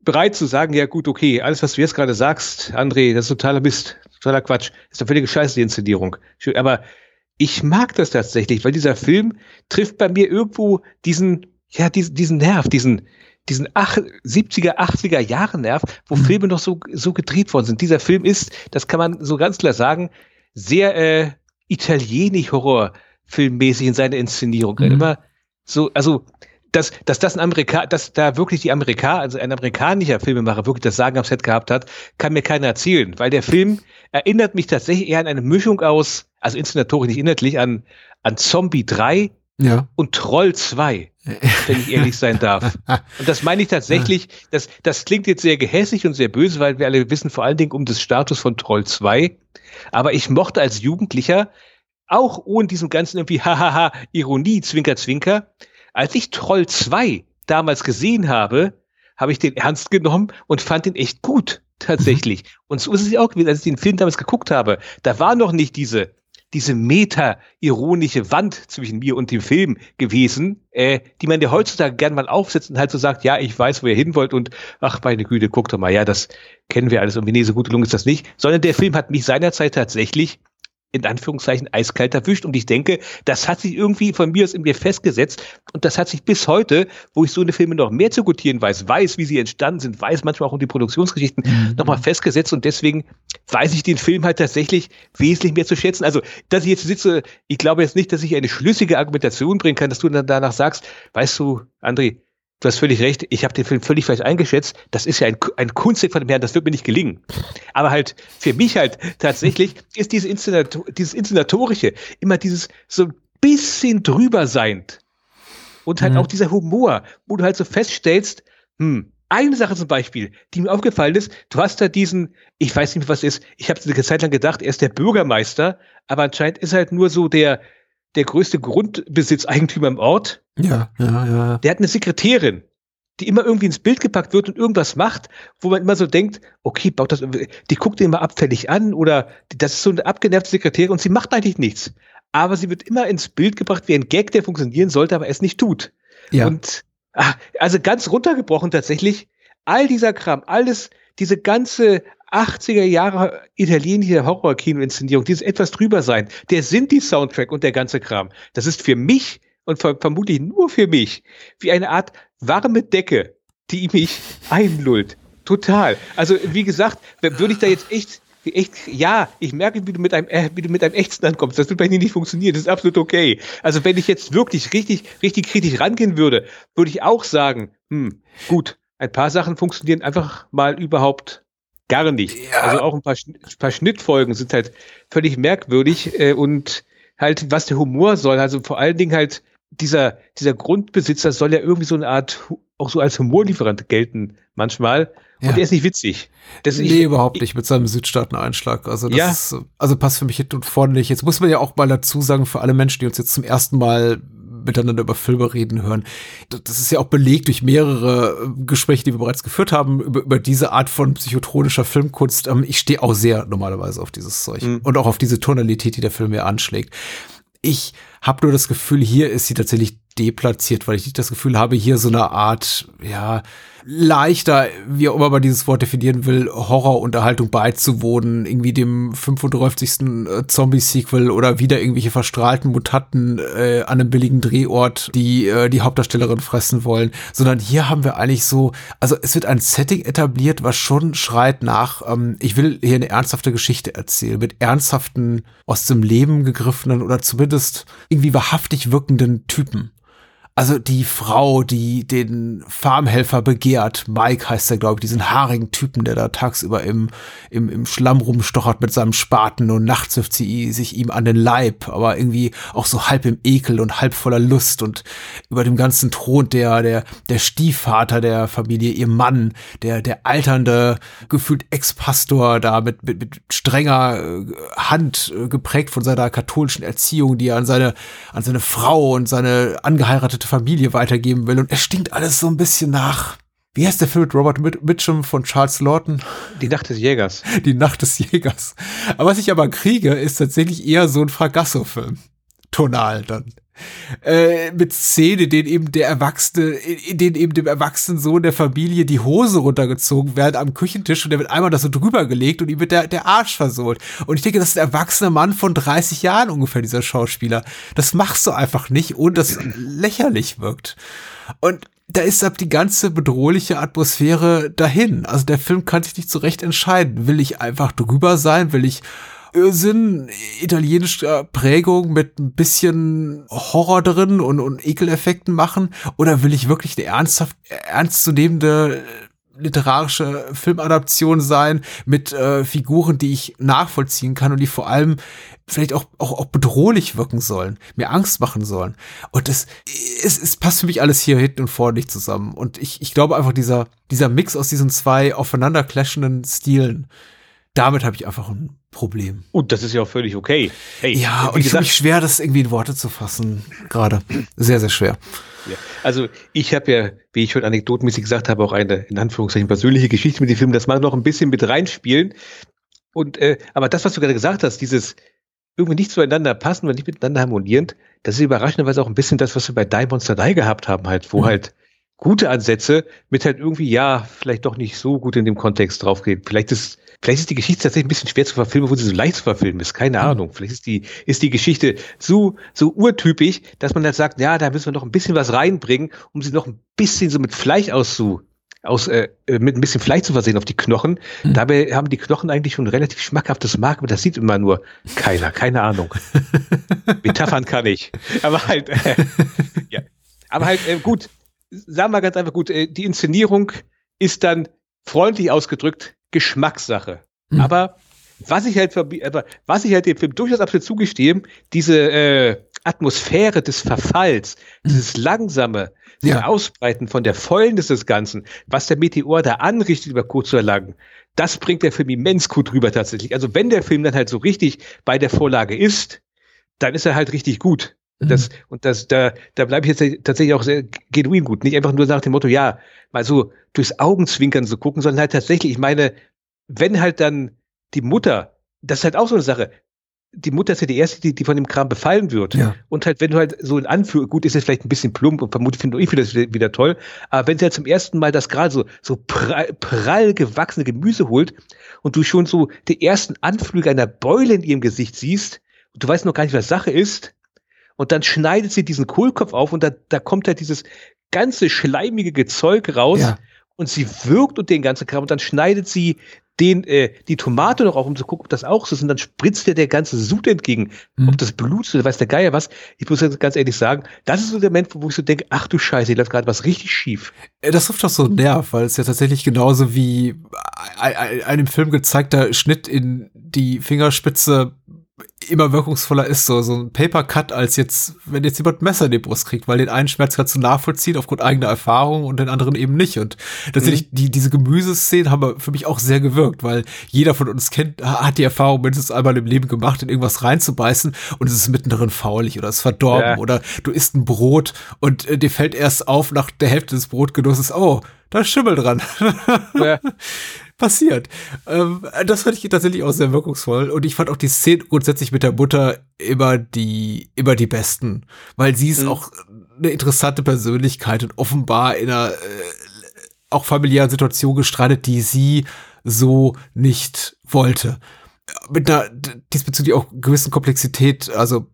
bereit zu sagen, ja gut, okay, alles, was du jetzt gerade sagst, André, das ist totaler Mist, totaler Quatsch, ist eine völlige Scheiße, die Inszenierung. Aber ich mag das tatsächlich, weil dieser Film trifft bei mir irgendwo diesen, ja, diesen, diesen Nerv, diesen, diesen ach, 70er, 80er Jahre Nerv, wo mhm. Filme noch so, so gedreht worden sind. Dieser Film ist, das kann man so ganz klar sagen, sehr äh, italienisch Horrorfilmmäßig in seiner Inszenierung. Mhm. Immer so, also dass, dass das ein Amerika, dass da wirklich die Amerika, also ein amerikanischer Filmemacher wirklich das Sagen am Set gehabt hat, kann mir keiner erzählen, weil der Film erinnert mich tatsächlich eher an eine Mischung aus, also inszenatorisch nicht inhaltlich, an, an Zombie 3 ja. und Troll 2, wenn ich ehrlich sein darf. Und das meine ich tatsächlich, das, das klingt jetzt sehr gehässig und sehr böse, weil wir alle wissen vor allen Dingen um das Status von Troll 2. Aber ich mochte als Jugendlicher, auch ohne diesen ganzen irgendwie hahaha Ironie, Zwinker, Zwinker, als ich Troll 2 damals gesehen habe, habe ich den ernst genommen und fand ihn echt gut, tatsächlich. Mhm. Und so ist es ja auch gewesen, als ich den Film damals geguckt habe. Da war noch nicht diese, diese meta-ironische Wand zwischen mir und dem Film gewesen, äh, die man ja heutzutage gern mal aufsetzt und halt so sagt, ja, ich weiß, wo ihr hin wollt und ach, meine Güte, guckt doch mal, ja, das kennen wir alles und nee, so gut gelungen ist das nicht. Sondern der Film hat mich seinerzeit tatsächlich in Anführungszeichen eiskalt erwischt. Und ich denke, das hat sich irgendwie von mir aus in mir festgesetzt. Und das hat sich bis heute, wo ich so eine Filme noch mehr zu gutieren weiß, weiß, wie sie entstanden sind, weiß manchmal auch um die Produktionsgeschichten, mhm. nochmal festgesetzt. Und deswegen weiß ich den Film halt tatsächlich wesentlich mehr zu schätzen. Also, dass ich jetzt sitze, ich glaube jetzt nicht, dass ich eine schlüssige Argumentation bringen kann, dass du dann danach sagst, weißt du, André, du hast völlig recht, ich habe den Film völlig falsch eingeschätzt. Das ist ja ein, ein Kunstwerk von dem Herrn, das wird mir nicht gelingen. Aber halt, für mich halt tatsächlich ist diese Inszenator dieses Inszenatorische immer dieses so ein bisschen drüber seiend. Und halt mhm. auch dieser Humor, wo du halt so feststellst, hm, eine Sache zum Beispiel, die mir aufgefallen ist, du hast da diesen, ich weiß nicht mehr, was ist, ich habe eine Zeit lang gedacht, er ist der Bürgermeister, aber anscheinend ist er halt nur so der, der größte Grundbesitzeigentümer im Ort. Ja, ja, ja. Der hat eine Sekretärin, die immer irgendwie ins Bild gepackt wird und irgendwas macht, wo man immer so denkt, okay, baut das, die guckt den immer abfällig an oder das ist so eine abgenervte Sekretärin und sie macht eigentlich nichts. Aber sie wird immer ins Bild gebracht wie ein Gag, der funktionieren sollte, aber es nicht tut. Ja. Und ach, also ganz runtergebrochen tatsächlich, all dieser Kram, alles, diese ganze 80er Jahre italienische Horror-Kino-Inszenierung, dieses etwas drüber sein, der sind die Soundtrack und der ganze Kram. Das ist für mich und vermutlich nur für mich wie eine Art warme Decke, die mich einlullt. Total. Also, wie gesagt, würde ich da jetzt echt echt, ja, ich merke, wie du mit einem, äh, wie du mit einem Ächzen ankommst. Das wird bei dir nicht funktionieren. Das ist absolut okay. Also, wenn ich jetzt wirklich richtig, richtig kritisch rangehen würde, würde ich auch sagen, hm, gut, ein paar Sachen funktionieren einfach mal überhaupt gar nicht. Ja. Also auch ein paar, ein paar Schnittfolgen sind halt völlig merkwürdig äh, und halt, was der Humor soll, also vor allen Dingen halt dieser, dieser Grundbesitzer soll ja irgendwie so eine Art, auch so als Humorlieferant gelten manchmal. Und ja. der ist nicht witzig. Das nee, ich, überhaupt nicht mit seinem Südstaaten-Einschlag. Also das ja. ist, also passt für mich hinten und vorne nicht. Jetzt muss man ja auch mal dazu sagen, für alle Menschen, die uns jetzt zum ersten Mal miteinander über Filme reden hören. Das ist ja auch belegt durch mehrere äh, Gespräche, die wir bereits geführt haben, über, über diese Art von psychotronischer Filmkunst. Ähm, ich stehe auch sehr normalerweise auf dieses Zeug mhm. und auch auf diese Tonalität, die der Film mir anschlägt. Ich habe nur das Gefühl, hier ist sie tatsächlich deplatziert, weil ich nicht das Gefühl habe, hier so eine Art, ja, leichter, wie auch immer man dieses Wort definieren will, Horrorunterhaltung beizuwohnen, irgendwie dem 35. Äh, Zombie-Sequel oder wieder irgendwelche verstrahlten Mutanten äh, an einem billigen Drehort, die äh, die Hauptdarstellerin fressen wollen, sondern hier haben wir eigentlich so, also es wird ein Setting etabliert, was schon schreit nach, ähm, ich will hier eine ernsthafte Geschichte erzählen, mit ernsthaften, aus dem Leben gegriffenen oder zumindest irgendwie wahrhaftig wirkenden Typen. Also die Frau, die den Farmhelfer begehrt, Mike heißt er, glaube ich, diesen haarigen Typen, der da tagsüber im, im, im Schlamm rumstochert mit seinem Spaten und nachts wirft sie sich ihm an den Leib, aber irgendwie auch so halb im Ekel und halb voller Lust und über dem ganzen Thron der, der, der Stiefvater der Familie, ihr Mann, der, der alternde, gefühlt Ex-Pastor da mit, mit, mit strenger äh, Hand äh, geprägt von seiner katholischen Erziehung, die er an seine, an seine Frau und seine angeheiratete Familie weitergeben will. Und es stinkt alles so ein bisschen nach, wie heißt der Film mit Robert Mitchum von Charles Lawton? Die Nacht des Jägers. Die Nacht des Jägers. Aber was ich aber kriege, ist tatsächlich eher so ein Fragasso-Film. Tonal dann. Äh, mit Szenen, in denen eben der Erwachsene, in denen eben dem erwachsenen Sohn der Familie die Hose runtergezogen wird am Küchentisch und der wird einmal da so drüber gelegt und ihm wird der, der Arsch versohlt. Und ich denke, das ist ein erwachsener Mann von 30 Jahren ungefähr, dieser Schauspieler. Das machst du einfach nicht, ohne dass lächerlich wirkt. Und da ist ab die ganze bedrohliche Atmosphäre dahin. Also der Film kann sich nicht so recht entscheiden. Will ich einfach drüber sein? Will ich Irrsinn italienischer Prägung mit ein bisschen Horror drin und, und Ekeleffekten machen? Oder will ich wirklich eine ernsthaft, ernstzunehmende literarische Filmadaption sein mit äh, Figuren, die ich nachvollziehen kann und die vor allem vielleicht auch, auch, auch bedrohlich wirken sollen, mir Angst machen sollen. Und das, es, es passt für mich alles hier hinten und vorne nicht zusammen. Und ich, ich glaube einfach, dieser, dieser Mix aus diesen zwei aufeinander clashenden Stilen, damit habe ich einfach ein Problem. Und das ist ja auch völlig okay. Hey, ja, und ich finde mich schwer, das irgendwie in Worte zu fassen, gerade. Sehr, sehr schwer. Ja. Also ich habe ja, wie ich schon anekdotenmäßig gesagt habe, auch eine in Anführungszeichen persönliche Geschichte mit dem Film. Das mag noch ein bisschen mit reinspielen. Und äh, aber das, was du gerade gesagt hast, dieses irgendwie nicht zueinander passen und nicht miteinander harmonierend, das ist überraschenderweise auch ein bisschen das, was wir bei Die Monster Die gehabt haben, halt, wo mhm. halt gute Ansätze mit halt irgendwie, ja, vielleicht doch nicht so gut in dem Kontext draufgehen. Vielleicht ist Vielleicht ist die Geschichte tatsächlich ein bisschen schwer zu verfilmen, wo sie so leicht zu verfilmen ist. Keine mhm. Ahnung. Vielleicht ist die, ist die Geschichte so, so urtypisch, dass man halt sagt, ja, da müssen wir noch ein bisschen was reinbringen, um sie noch ein bisschen so mit Fleisch auszu, aus, äh, äh mit ein bisschen Fleisch zu versehen auf die Knochen. Mhm. Dabei haben die Knochen eigentlich schon ein relativ schmackhaftes Mark, aber das sieht immer nur keiner, keine Ahnung. Metaphern kann ich. Aber halt, äh, ja. Aber halt, äh, gut, sagen wir ganz einfach gut, äh, die Inszenierung ist dann freundlich ausgedrückt Geschmackssache. Mhm. Aber was ich halt, was ich halt dem Film durchaus absolut zugestehe, diese äh, Atmosphäre des Verfalls, mhm. dieses langsame ja. Ausbreiten von der Fäulnis des Ganzen, was der Meteor da anrichtet über kurz oder lang, das bringt der Film immens gut rüber tatsächlich. Also wenn der Film dann halt so richtig bei der Vorlage ist, dann ist er halt richtig gut. Mhm. Das, und das, da, da bleibe ich jetzt tatsächlich auch sehr genuin gut. Nicht einfach nur nach dem Motto, ja, mal so durchs Augenzwinkern zu gucken, sondern halt tatsächlich, ich meine, wenn halt dann die Mutter, das ist halt auch so eine Sache, die Mutter ist ja die erste, die, die von dem Kram befallen wird. Ja. Und halt, wenn du halt so in Anführung, gut, ist jetzt vielleicht ein bisschen plump und vermutlich finde ich das wieder, wieder toll, aber wenn sie halt zum ersten Mal das gerade so, so prall, prall gewachsene Gemüse holt und du schon so die ersten Anflüge einer Beule in ihrem Gesicht siehst, und du weißt noch gar nicht, was Sache ist, und dann schneidet sie diesen Kohlkopf auf und da, da kommt halt dieses ganze schleimige Gezeug raus ja. und sie wirkt und den ganzen Kram und dann schneidet sie den, äh, die Tomate noch auf, um zu gucken, ob das auch so ist und dann spritzt dir der ganze Sud entgegen, mhm. ob das Blut oder weiß der Geier was. Ich muss jetzt ganz ehrlich sagen, das ist so der Moment, wo ich so denke, ach du Scheiße, hier läuft gerade was richtig schief. Äh, das trifft doch so einen Nerv, weil es ja tatsächlich genauso wie einem Film gezeigter Schnitt in die Fingerspitze immer wirkungsvoller ist, so, so ein Paper Cut, als jetzt, wenn jetzt jemand Messer in die Brust kriegt, weil den einen Schmerz kannst du nachvollziehen aufgrund eigener Erfahrung und den anderen eben nicht. Und tatsächlich, mhm. die, diese Gemüseszenen haben für mich auch sehr gewirkt, weil jeder von uns kennt, hat die Erfahrung mindestens einmal im Leben gemacht, in irgendwas reinzubeißen und es ist mittendrin faulig oder es ist verdorben ja. oder du isst ein Brot und äh, dir fällt erst auf nach der Hälfte des Brotgenusses, oh, da ist Schimmel dran. Ja. passiert. Ähm, das fand ich tatsächlich auch sehr wirkungsvoll. Und ich fand auch die Szene grundsätzlich mit der Mutter immer die, immer die besten. Weil sie ist mhm. auch eine interessante Persönlichkeit und offenbar in einer äh, auch familiären Situation gestrandet, die sie so nicht wollte. Mit einer diesbezüglich auch gewissen Komplexität, also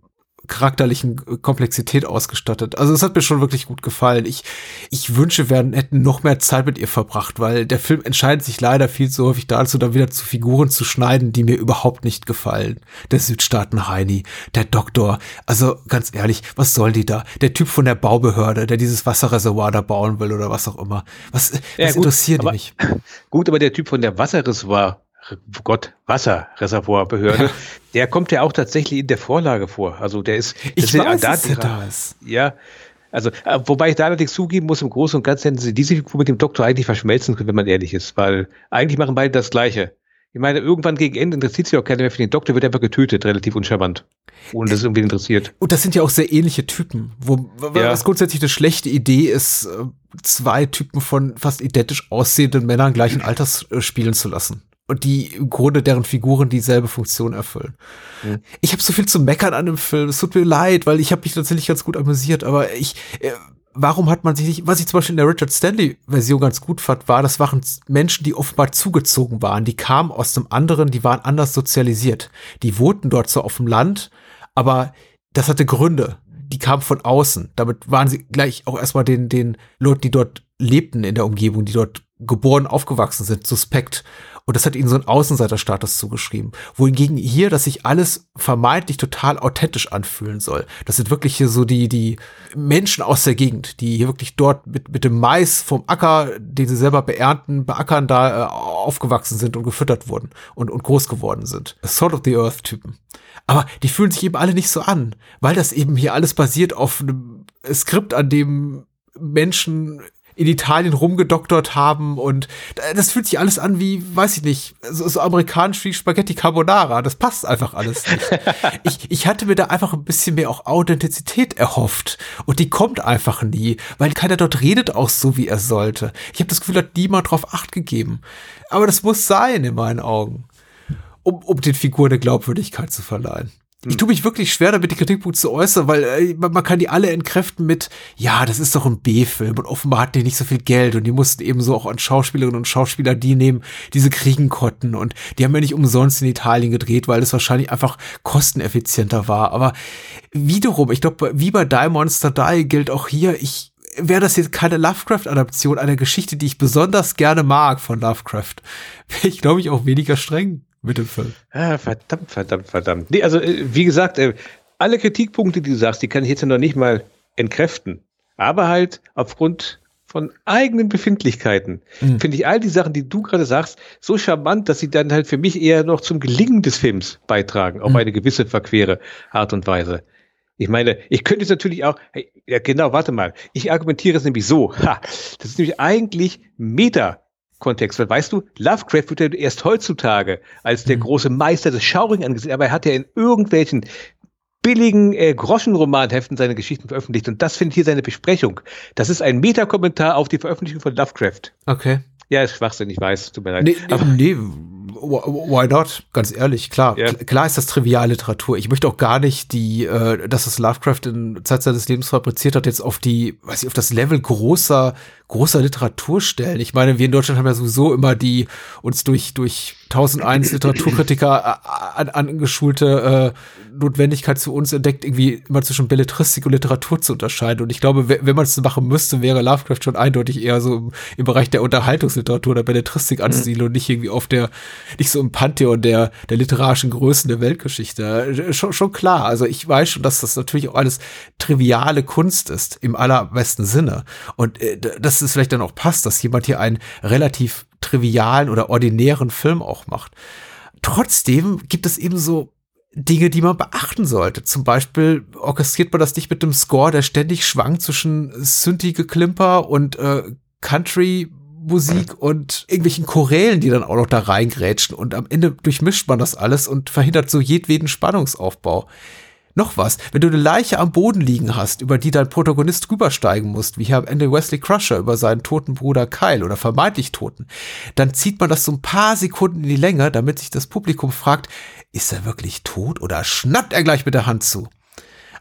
charakterlichen Komplexität ausgestattet. Also es hat mir schon wirklich gut gefallen. Ich, ich wünsche, wir hätten noch mehr Zeit mit ihr verbracht, weil der Film entscheidet sich leider viel zu häufig dazu, da wieder zu Figuren zu schneiden, die mir überhaupt nicht gefallen. Der Südstaaten-Heini, der Doktor. Also ganz ehrlich, was sollen die da? Der Typ von der Baubehörde, der dieses Wasserreservoir da bauen will oder was auch immer. Was, ja, was gut, interessiert aber, mich? Gut, aber der Typ von der Wasserreservoir Gott, Wasserreservoirbehörde, der kommt ja auch tatsächlich in der Vorlage vor. Also der ist, ich weiß, dass er da ist. Ja, also, äh, wobei ich da allerdings zugeben muss, im Großen und Ganzen hätten sie diese Figur mit dem Doktor eigentlich verschmelzen können, wenn man ehrlich ist, weil eigentlich machen beide das Gleiche. Ich meine, irgendwann gegen Ende interessiert sich auch keiner mehr für den Doktor, wird einfach getötet, relativ uncharmant. Ohne dass es irgendwie interessiert. Und das sind ja auch sehr ähnliche Typen, wo Ja. was grundsätzlich eine schlechte Idee ist, äh, zwei Typen von fast identisch aussehenden Männern gleichen Alters äh, spielen zu lassen. Und die im Grunde deren Figuren dieselbe Funktion erfüllen. Ich habe so viel zu meckern an dem Film. Es tut mir leid, weil ich habe mich tatsächlich ganz gut amüsiert, aber ich, äh, warum hat man sich nicht, was ich zum Beispiel in der Richard Stanley Version ganz gut fand, war, das waren Menschen, die offenbar zugezogen waren. Die kamen aus dem anderen, die waren anders sozialisiert. Die wohnten dort so auf dem Land, aber das hatte Gründe. Die kamen von außen. Damit waren sie gleich auch erstmal den, den Leuten, die dort lebten in der Umgebung, die dort geboren, aufgewachsen sind, suspekt. Und das hat ihnen so einen Außenseiterstatus zugeschrieben. Wohingegen hier, dass sich alles vermeintlich total authentisch anfühlen soll. Das sind wirklich hier so die, die Menschen aus der Gegend, die hier wirklich dort mit, mit dem Mais vom Acker, den sie selber beernten, beackern, da äh, aufgewachsen sind und gefüttert wurden und, und groß geworden sind. Sort of the Earth Typen. Aber die fühlen sich eben alle nicht so an, weil das eben hier alles basiert auf einem Skript, an dem Menschen in Italien rumgedoktert haben und das fühlt sich alles an wie, weiß ich nicht, so, so amerikanisch wie Spaghetti Carbonara. Das passt einfach alles nicht. ich, ich hatte mir da einfach ein bisschen mehr auch Authentizität erhofft und die kommt einfach nie, weil keiner dort redet auch so, wie er sollte. Ich habe das Gefühl, hat niemand drauf acht gegeben. Aber das muss sein in meinen Augen, um, um den Figuren eine Glaubwürdigkeit zu verleihen. Ich tue mich wirklich schwer damit, die Kritikpunkte zu äußern, weil äh, man, kann die alle entkräften mit, ja, das ist doch ein B-Film und offenbar hatten die nicht so viel Geld und die mussten eben so auch an Schauspielerinnen und Schauspieler die nehmen, diese kriegen konnten und die haben ja nicht umsonst in Italien gedreht, weil es wahrscheinlich einfach kosteneffizienter war. Aber wiederum, ich glaube, wie bei Die Monster Die gilt auch hier, ich wäre das jetzt keine Lovecraft-Adaption einer Geschichte, die ich besonders gerne mag von Lovecraft, wäre ich, glaube ich, auch weniger streng mit dem Film. Ah, verdammt, verdammt, verdammt. Nee, also, äh, wie gesagt, äh, alle Kritikpunkte, die du sagst, die kann ich jetzt ja noch nicht mal entkräften. Aber halt aufgrund von eigenen Befindlichkeiten finde ich all die Sachen, die du gerade sagst, so charmant, dass sie dann halt für mich eher noch zum Gelingen des Films beitragen, auf eine gewisse verquere Art und Weise. Ich meine, ich könnte jetzt natürlich auch, hey, ja genau, warte mal, ich argumentiere es nämlich so, ha, das ist nämlich eigentlich Meta. Kontext, weil weißt du, Lovecraft wird ja erst heutzutage als der große Meister des Schaurigen angesehen, aber er hat ja in irgendwelchen billigen äh, Groschenromanheften seine Geschichten veröffentlicht und das findet hier seine Besprechung. Das ist ein Metakommentar auf die Veröffentlichung von Lovecraft. Okay. Ja, ist Schwachsinn, ich weiß, tut mir leid. Nee, aber, nee, why not? Ganz ehrlich, klar. Ja. Kl- Klar ist das Trivialliteratur. Ich möchte auch gar nicht die, äh, dass das Lovecraft in Zeit seines Lebens fabriziert hat, jetzt auf die, weiß ich, auf das Level großer, großer Literatur stellen. Ich meine, wir in Deutschland haben ja sowieso immer die uns durch, durch 1001 Literaturkritiker äh, an, angeschulte äh, Notwendigkeit zu uns entdeckt, irgendwie immer zwischen Belletristik und Literatur zu unterscheiden. Und ich glaube, we- wenn man es machen müsste, wäre Lovecraft schon eindeutig eher so im, im Bereich der Unterhaltungsliteratur oder Belletristik ansiedeln und nicht irgendwie auf der, nicht so im Pantheon der, der literarischen Größen der Weltgeschichte. Äh, Schon, schon klar. Also ich weiß schon, dass das natürlich auch alles triviale Kunst ist, im allerbesten Sinne. Und äh, d- dass es vielleicht dann auch passt, dass jemand hier einen relativ trivialen oder ordinären Film auch macht. Trotzdem gibt es eben so Dinge, die man beachten sollte. Zum Beispiel orchestriert man das nicht mit einem Score, der ständig schwankt zwischen Synthi-Geklimper und äh, Country-Musik und irgendwelchen Chorälen, die dann auch noch da reingrätschen. Und am Ende durchmischt man das alles und verhindert so jedweden Spannungsaufbau. Noch was, wenn du eine Leiche am Boden liegen hast, über die dein Protagonist rübersteigen muss, wie hier am Ende Wesley Crusher über seinen toten Bruder Kyle oder vermeintlich toten, dann zieht man das so ein paar Sekunden in die Länge, damit sich das Publikum fragt, ist er wirklich tot oder schnappt er gleich mit der Hand zu?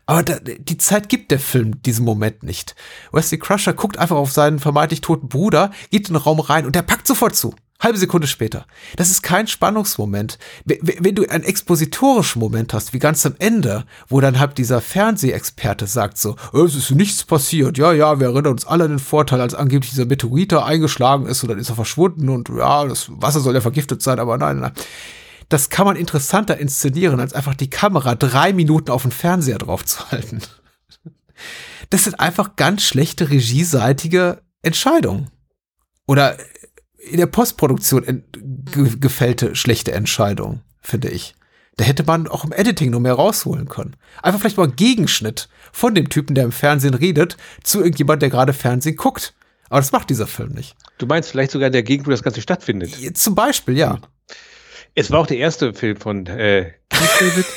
Aber da, die Zeit gibt der Film diesen Moment nicht. Wesley Crusher guckt einfach auf seinen vermeintlich toten Bruder, geht in den Raum rein und der packt sofort zu. Halbe Sekunde später. Das ist kein Spannungsmoment. Wenn du einen expositorischen Moment hast, wie ganz am Ende, wo dann halt dieser Fernsehexperte sagt so, es ist nichts passiert. Ja, ja, wir erinnern uns alle an den Vorteil, als angeblich dieser Meteorit da eingeschlagen ist und dann ist er verschwunden und ja, das Wasser soll ja vergiftet sein, aber nein, nein. Das kann man interessanter inszenieren, als einfach die Kamera drei Minuten auf den Fernseher draufzuhalten. Das sind einfach ganz schlechte regieseitige Entscheidungen. Oder in der Postproduktion ge gefällte schlechte Entscheidungen, finde ich. Da hätte man auch im Editing noch mehr rausholen können. Einfach vielleicht mal einen Gegenschnitt von dem Typen, der im Fernsehen redet, zu irgendjemand, der gerade Fernsehen guckt. Aber das macht dieser Film nicht. du meinst vielleicht sogar in der Gegend, wo das Ganze stattfindet. Zum Beispiel, ja. Es war auch der erste Film von äh, David.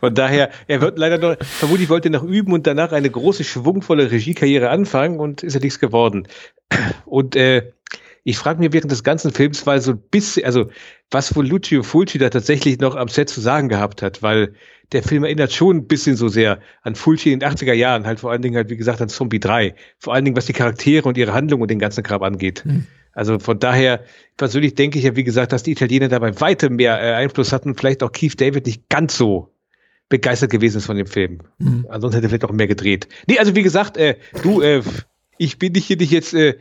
Von daher, er wird leider noch, vermutlich wollte er noch üben und danach eine große, schwungvolle Regiekarriere anfangen und ist ja nichts geworden. Und äh, ich frage mich während des ganzen Films, weil so ein bisschen, also was wohl Lucio Fulci da tatsächlich noch am Set zu sagen gehabt hat, weil der Film erinnert schon ein bisschen so sehr an Fulci in den 80er Jahren, halt vor allen Dingen halt, wie gesagt, an Zombie 3. Vor allen Dingen, was die Charaktere und ihre Handlung und den ganzen Kram angeht. Mhm. Also von daher, persönlich denke ich ja, wie gesagt, dass die Italiener dabei weiter mehr äh, Einfluss hatten, vielleicht auch Keith David nicht ganz so begeistert gewesen ist von dem Film. Mhm. Ansonsten hätte er vielleicht auch mehr gedreht. Nee, also wie gesagt, äh, du, äh, ich bin nicht hier dich jetzt äh,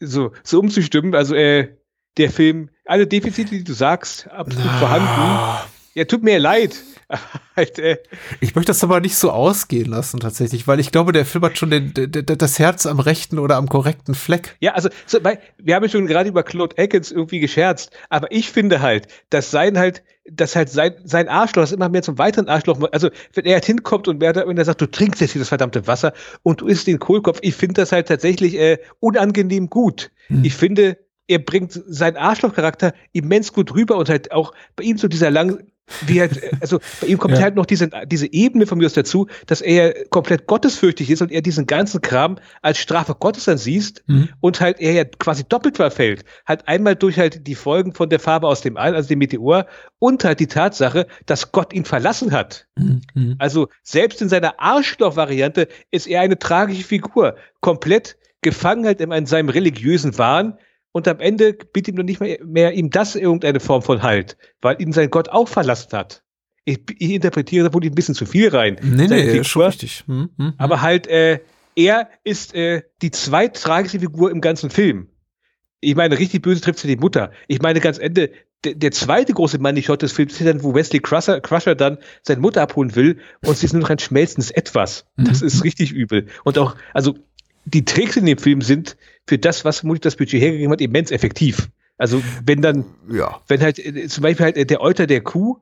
so, so umzustimmen. Also äh, der Film, alle Defizite, die du sagst, absolut ah. vorhanden. Ja, tut mir leid. halt, äh. Ich möchte das aber nicht so ausgehen lassen, tatsächlich, weil ich glaube, der Film hat schon den, den, das Herz am rechten oder am korrekten Fleck. Ja, also, so, weil, wir haben ja schon gerade über Claude Atkins irgendwie gescherzt, aber ich finde halt, dass sein halt, dass halt sein, sein Arschloch, das immer mehr zum weiteren Arschloch, also, wenn er halt hinkommt und wer wenn er sagt, du trinkst jetzt hier das verdammte Wasser und du isst den Kohlkopf, ich finde das halt tatsächlich äh, unangenehm gut. Hm. Ich finde, er bringt seinen Arschlochcharakter immens gut rüber und halt auch bei ihm so dieser lang, wie halt, also bei ihm kommt ja. halt noch diese, diese Ebene von mir aus dazu, dass er komplett gottesfürchtig ist und er diesen ganzen Kram als Strafe Gottes dann siehst mhm. und halt er ja quasi doppelt verfällt. Halt einmal durch halt die Folgen von der Farbe aus dem All, also dem Meteor, und halt die Tatsache, dass Gott ihn verlassen hat. Mhm. mhm. Also selbst in seiner Arschloch-Variante ist er eine tragische Figur. Komplett gefangen halt in seinem religiösen Wahn, und am Ende bietet ihm noch nicht mehr, mehr ihm das irgendeine Form von Halt, weil ihn sein Gott auch verlassen hat. Ich, ich interpretiere da wohl ein bisschen zu viel rein. Nee, nee, Figur, schon richtig. Hm, hm, hm. Aber halt, äh, er ist äh, die zweitragische Figur im ganzen Film. Ich meine, richtig böse trifft sie die Mutter. Ich meine, ganz Ende, der, zweite große Money-Shot des Films ist dann, wo Wesley Crusher, Crusher dann seine Mutter abholen will und sie ist nur noch ein schmelzendes Etwas. Das mhm. ist richtig übel. Und auch, also die Tricks in dem Film sind für das, was vermutlich das Budget hergegeben hat, immens effektiv. Also wenn dann, ja. wenn halt äh, zum Beispiel halt äh, der Euter der Kuh,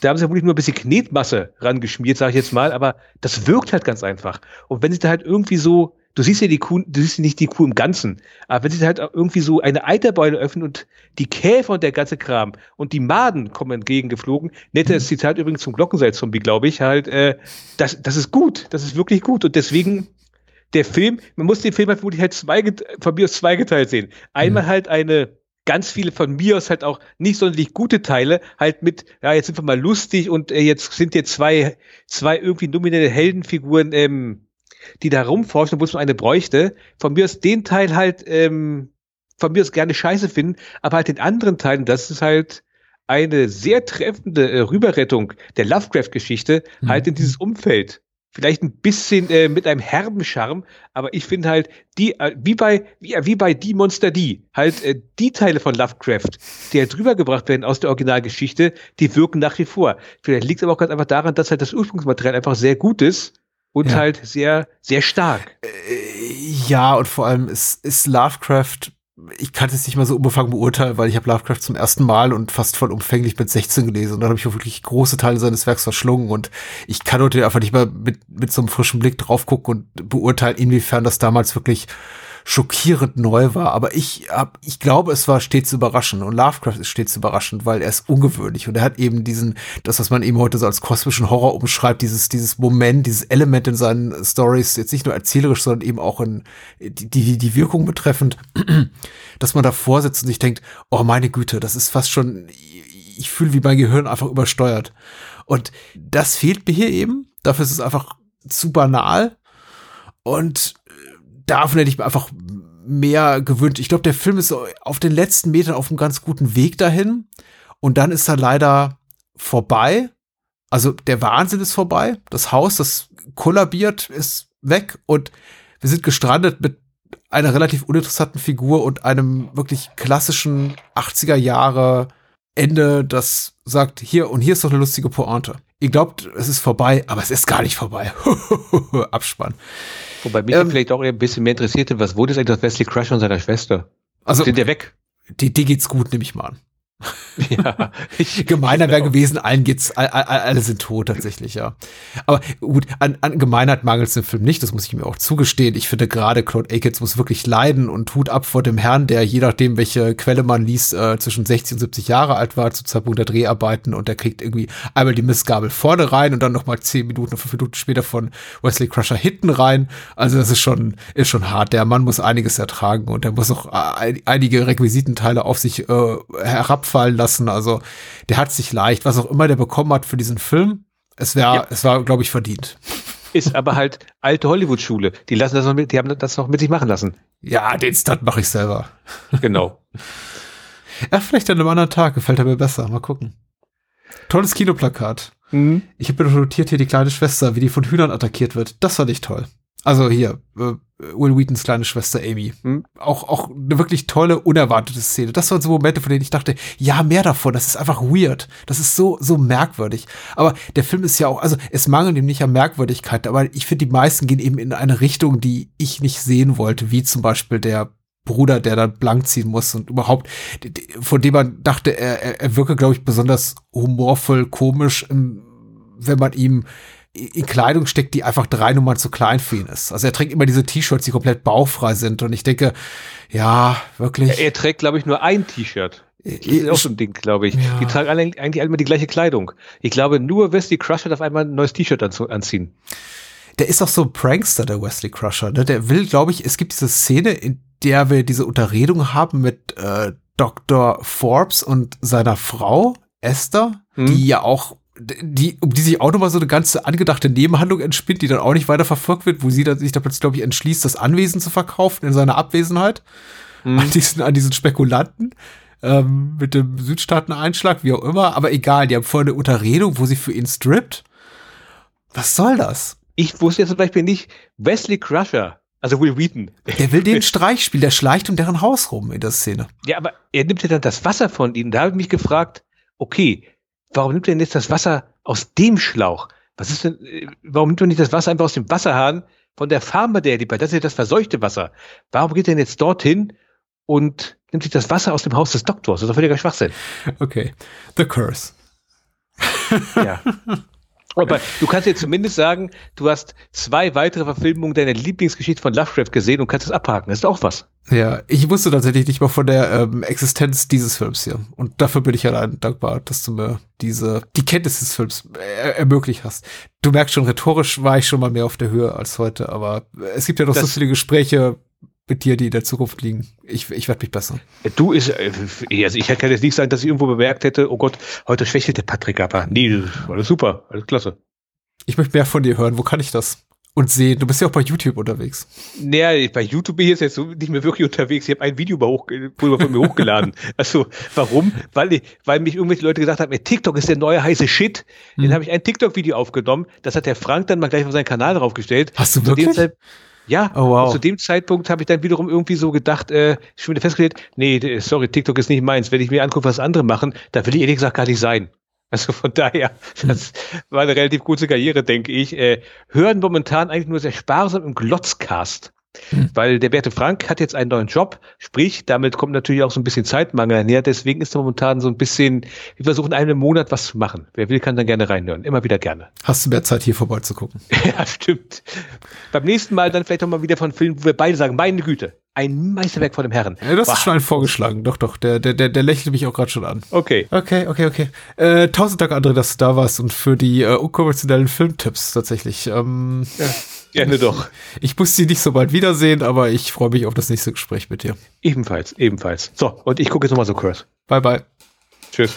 da haben sie vermutlich nur ein bisschen Knetmasse rangeschmiert, sage ich jetzt mal, aber das wirkt halt ganz einfach. Und wenn sie da halt irgendwie so, du siehst ja die Kuh, du siehst nicht die Kuh im Ganzen, aber wenn sie halt irgendwie so eine Eiterbeule öffnen und die Käfer und der ganze Kram und die Maden kommen entgegengeflogen, nettes mhm. Zitat übrigens zum Glockenseil-Zombie, glaube ich, halt, äh, das, das ist gut, das ist wirklich gut und deswegen der Film, man muss den Film halt wirklich halt zwei, von mir aus zweigeteilt sehen. Einmal mhm. halt eine ganz viele von mir aus halt auch nicht sonderlich gute Teile, halt mit, ja, jetzt sind wir mal lustig und äh, jetzt sind hier zwei, zwei irgendwie nominelle Heldenfiguren, ähm, die da rumforschen, wo es nur eine bräuchte. Von mir aus den Teil halt, ähm, von mir aus gerne scheiße finden, aber halt den anderen Teilen, das ist halt eine sehr treffende äh, Rüberrettung der Lovecraft-Geschichte mhm. halt in dieses Umfeld vielleicht ein bisschen äh, mit einem herben Charme, aber ich finde halt die äh, wie bei wie, wie bei die Monster die halt äh, die Teile von Lovecraft, die halt rübergebracht werden aus der Originalgeschichte, die wirken nach wie vor. Vielleicht liegt es aber auch ganz einfach daran, dass halt das Ursprungsmaterial einfach sehr gut ist und ja. halt sehr sehr stark. Äh, ja, und vor allem ist ist Lovecraft ich kann es nicht mal so unbefangen beurteilen, weil ich habe Lovecraft zum ersten Mal und fast vollumfänglich mit 16 gelesen und dann habe ich auch wirklich große Teile seines Werks verschlungen und ich kann heute einfach nicht mal mit, mit so einem frischen Blick drauf gucken und beurteilen, inwiefern das damals wirklich schockierend neu war. Aber ich hab, ich glaube, es war stets überraschend und Lovecraft ist stets überraschend, weil er ist ungewöhnlich und er hat eben diesen, das, was man eben heute so als kosmischen Horror umschreibt, dieses, dieses Moment, dieses Element in seinen Stories, jetzt nicht nur erzählerisch, sondern eben auch in die, die, die Wirkung betreffend, dass man davor sitzt und sich denkt, oh meine Güte, das ist fast schon, ich fühle, wie mein Gehirn einfach übersteuert. Und das fehlt mir hier eben. Dafür ist es einfach zu banal. Und davon hätte ich mir einfach mehr gewünscht. Ich glaube, der Film ist auf den letzten Metern auf einem ganz guten Weg dahin. Und dann ist er leider vorbei. Also der Wahnsinn ist vorbei. Das Haus, das kollabiert, ist weg. Und wir sind gestrandet mit einer relativ uninteressanten Figur und einem wirklich klassischen 80er Jahre Ende, das sagt, hier und hier ist doch eine lustige Pointe. Ihr glaubt, es ist vorbei, aber es ist gar nicht vorbei. Abspann. Wobei mich ähm, vielleicht auch ein bisschen mehr interessierte, was wurde es eigentlich aus Wesley Crush und seiner Schwester? Also, sind der weg? Die, die geht's gut, nehme ich mal an. Ja, Gemeiner wäre gewesen, allen geht's, all, all, alle sind tot tatsächlich, ja. Aber gut, an, an Gemeinheit mangelt es im Film nicht, das muss ich mir auch zugestehen. Ich finde gerade Claude Akins muss wirklich leiden und tut ab vor dem Herrn, der je nachdem, welche Quelle man liest, äh, zwischen 60 und 70 Jahre alt war zum Zeitpunkt der Dreharbeiten und der kriegt irgendwie einmal die Missgabel vorne rein und dann nochmal 10 Minuten, fünf Minuten später von Wesley Crusher hinten rein. Also das ist schon, ist schon hart. Der Mann muss einiges ertragen und er muss auch äh, einige Requisitenteile auf sich äh, herabfallen lassen. Also der hat sich leicht, was auch immer der bekommen hat für diesen Film. Es wäre, ja. es war, glaube ich, verdient. Ist aber halt alte Hollywood-Schule. Die lassen das noch mit, die haben das noch mit sich machen lassen. Ja, den Stunt mache ich selber. Genau. ja, vielleicht an einem anderen Tag gefällt er mir besser. Mal gucken. Tolles Kinoplakat. Mhm. Ich habe mir notiert hier die kleine Schwester, wie die von Hühnern attackiert wird. Das fand ich toll. Also hier, äh, Will Wheatons kleine Schwester Amy. Hm? Auch, auch eine wirklich tolle, unerwartete Szene. Das waren so Momente, von denen ich dachte, ja, mehr davon. Das ist einfach weird. Das ist so, so merkwürdig. Aber der Film ist ja auch, also es mangelt ihm nicht an Merkwürdigkeit, aber ich finde, die meisten gehen eben in eine Richtung, die ich nicht sehen wollte, wie zum Beispiel der Bruder, der dann blank ziehen muss und überhaupt, von dem man dachte, er, er wirke, glaube ich, besonders humorvoll, komisch, wenn man ihm in Kleidung steckt, die einfach drei Nummern zu klein für ihn ist. Also er trägt immer diese T-Shirts, die komplett bauchfrei sind. Und ich denke, ja, wirklich. Er, er trägt, glaube ich, nur ein T-Shirt. Das ist auch so ein Ding, glaube ich. Ja. Die tragen alle, eigentlich alle immer die gleiche Kleidung. Ich glaube, nur Wesley Crusher darf einmal ein neues T-Shirt anziehen. Der ist auch so ein Prankster, der Wesley Crusher. Ne? Der will, glaube ich, es gibt diese Szene, in der wir diese Unterredung haben mit äh, Dr. Forbes und seiner Frau, Esther, hm. die ja auch die, um die sich auch nochmal so eine ganze angedachte Nebenhandlung entspinnt, die dann auch nicht weiter verfolgt wird, wo sie dann sich da plötzlich, glaube ich, entschließt, das Anwesen zu verkaufen in seiner Abwesenheit mhm. an, diesen, an diesen Spekulanten ähm, mit dem Südstaaten-Einschlag, wie auch immer. Aber egal, die haben vorher eine Unterredung, wo sie für ihn strippt. Was soll das? Ich wusste jetzt zum Beispiel nicht, Wesley Crusher, also Will Wheaton. Der will den Streich spielen, der schleicht um deren Haus rum in der Szene. Ja, aber er nimmt ja dann das Wasser von ihnen. Da habe ich mich gefragt, okay, warum nimmt er denn jetzt das Wasser aus dem Schlauch? Was ist denn, äh, warum nimmt er nicht das Wasser einfach aus dem Wasserhahn von der Farm, der liefert? Das ist ja das verseuchte Wasser. Warum geht er denn jetzt dorthin und nimmt sich das Wasser aus dem Haus des Doktors? Das ist doch völliger Schwachsinn. Okay. The Curse. ja. Aber du kannst dir zumindest sagen, du hast zwei weitere Verfilmungen deiner Lieblingsgeschichte von Lovecraft gesehen und kannst es abhaken. Das ist auch was. Ja, ich wusste tatsächlich nicht mal von der ähm, Existenz dieses Films hier. Und dafür bin ich allein dankbar, dass du mir diese, die Kenntnis des Films er ermöglicht hast. Du merkst schon, rhetorisch war ich schon mal mehr auf der Höhe als heute, aber es gibt ja noch das, so viele Gespräche, mit dir, die in der Zukunft liegen. Ich, ich werde mich besser. Du ist, äh, also ich kann jetzt nicht sagen, dass ich irgendwo bemerkt hätte, oh Gott, heute schwächelt der Patrick aber. Nee, alles super, alles klasse. Ich möchte mehr von dir hören. Wo kann ich das? Und sehen. Du bist ja auch bei YouTube unterwegs. Naja, bei YouTube bin ich jetzt so nicht mehr wirklich unterwegs. Ich habe ein Video hoch, von mir hochgeladen. Also, warum? Weil, ich, weil mich irgendwelche Leute gesagt haben, TikTok ist der neue heiße Shit. Hm. Dann habe ich ein TikTok-Video aufgenommen. Das hat der Frank dann mal gleich auf seinen Kanal draufgestellt. Hast du wirklich? Ja, oh, wow. zu dem Zeitpunkt habe ich dann wiederum irgendwie so gedacht, äh, schon wieder festgestellt, nee, sorry, TikTok ist nicht meins. Wenn ich mir angucke, was andere machen, da will ich ehrlich gesagt gar nicht sein. Also von daher, das war eine relativ gute Karriere, denke ich. Äh, hören momentan eigentlich nur sehr sparsam im Glotzcast. Hm. Weil der Berte Frank hat jetzt einen neuen Job, sprich, damit kommt natürlich auch so ein bisschen Zeitmangel näher. Deswegen ist er momentan so ein bisschen, wir versuchen einen Monat was zu machen. Wer will, kann dann gerne reinhören. Immer wieder gerne. Hast du mehr Zeit, hier vorbei zu gucken? ja, stimmt. Beim nächsten Mal dann vielleicht auch mal wieder von Filmen, wo wir beide sagen, meine Güte, ein Meisterwerk von dem Herrn. Ja, das ist schon ein vorgeschlagen. Doch, doch. Der, der, der, der lächelt mich auch gerade schon an. Okay. Okay, okay, okay. Äh, tausend Dank, André, dass du da warst und für die äh, unkonventionellen Filmtipps tatsächlich. Ähm, ja. Gerne doch. Ich muss sie nicht so bald wiedersehen, aber ich freue mich auf das nächste Gespräch mit dir. Ebenfalls, ebenfalls. So, und ich gucke jetzt nochmal so Curse. Bye, bye. Tschüss.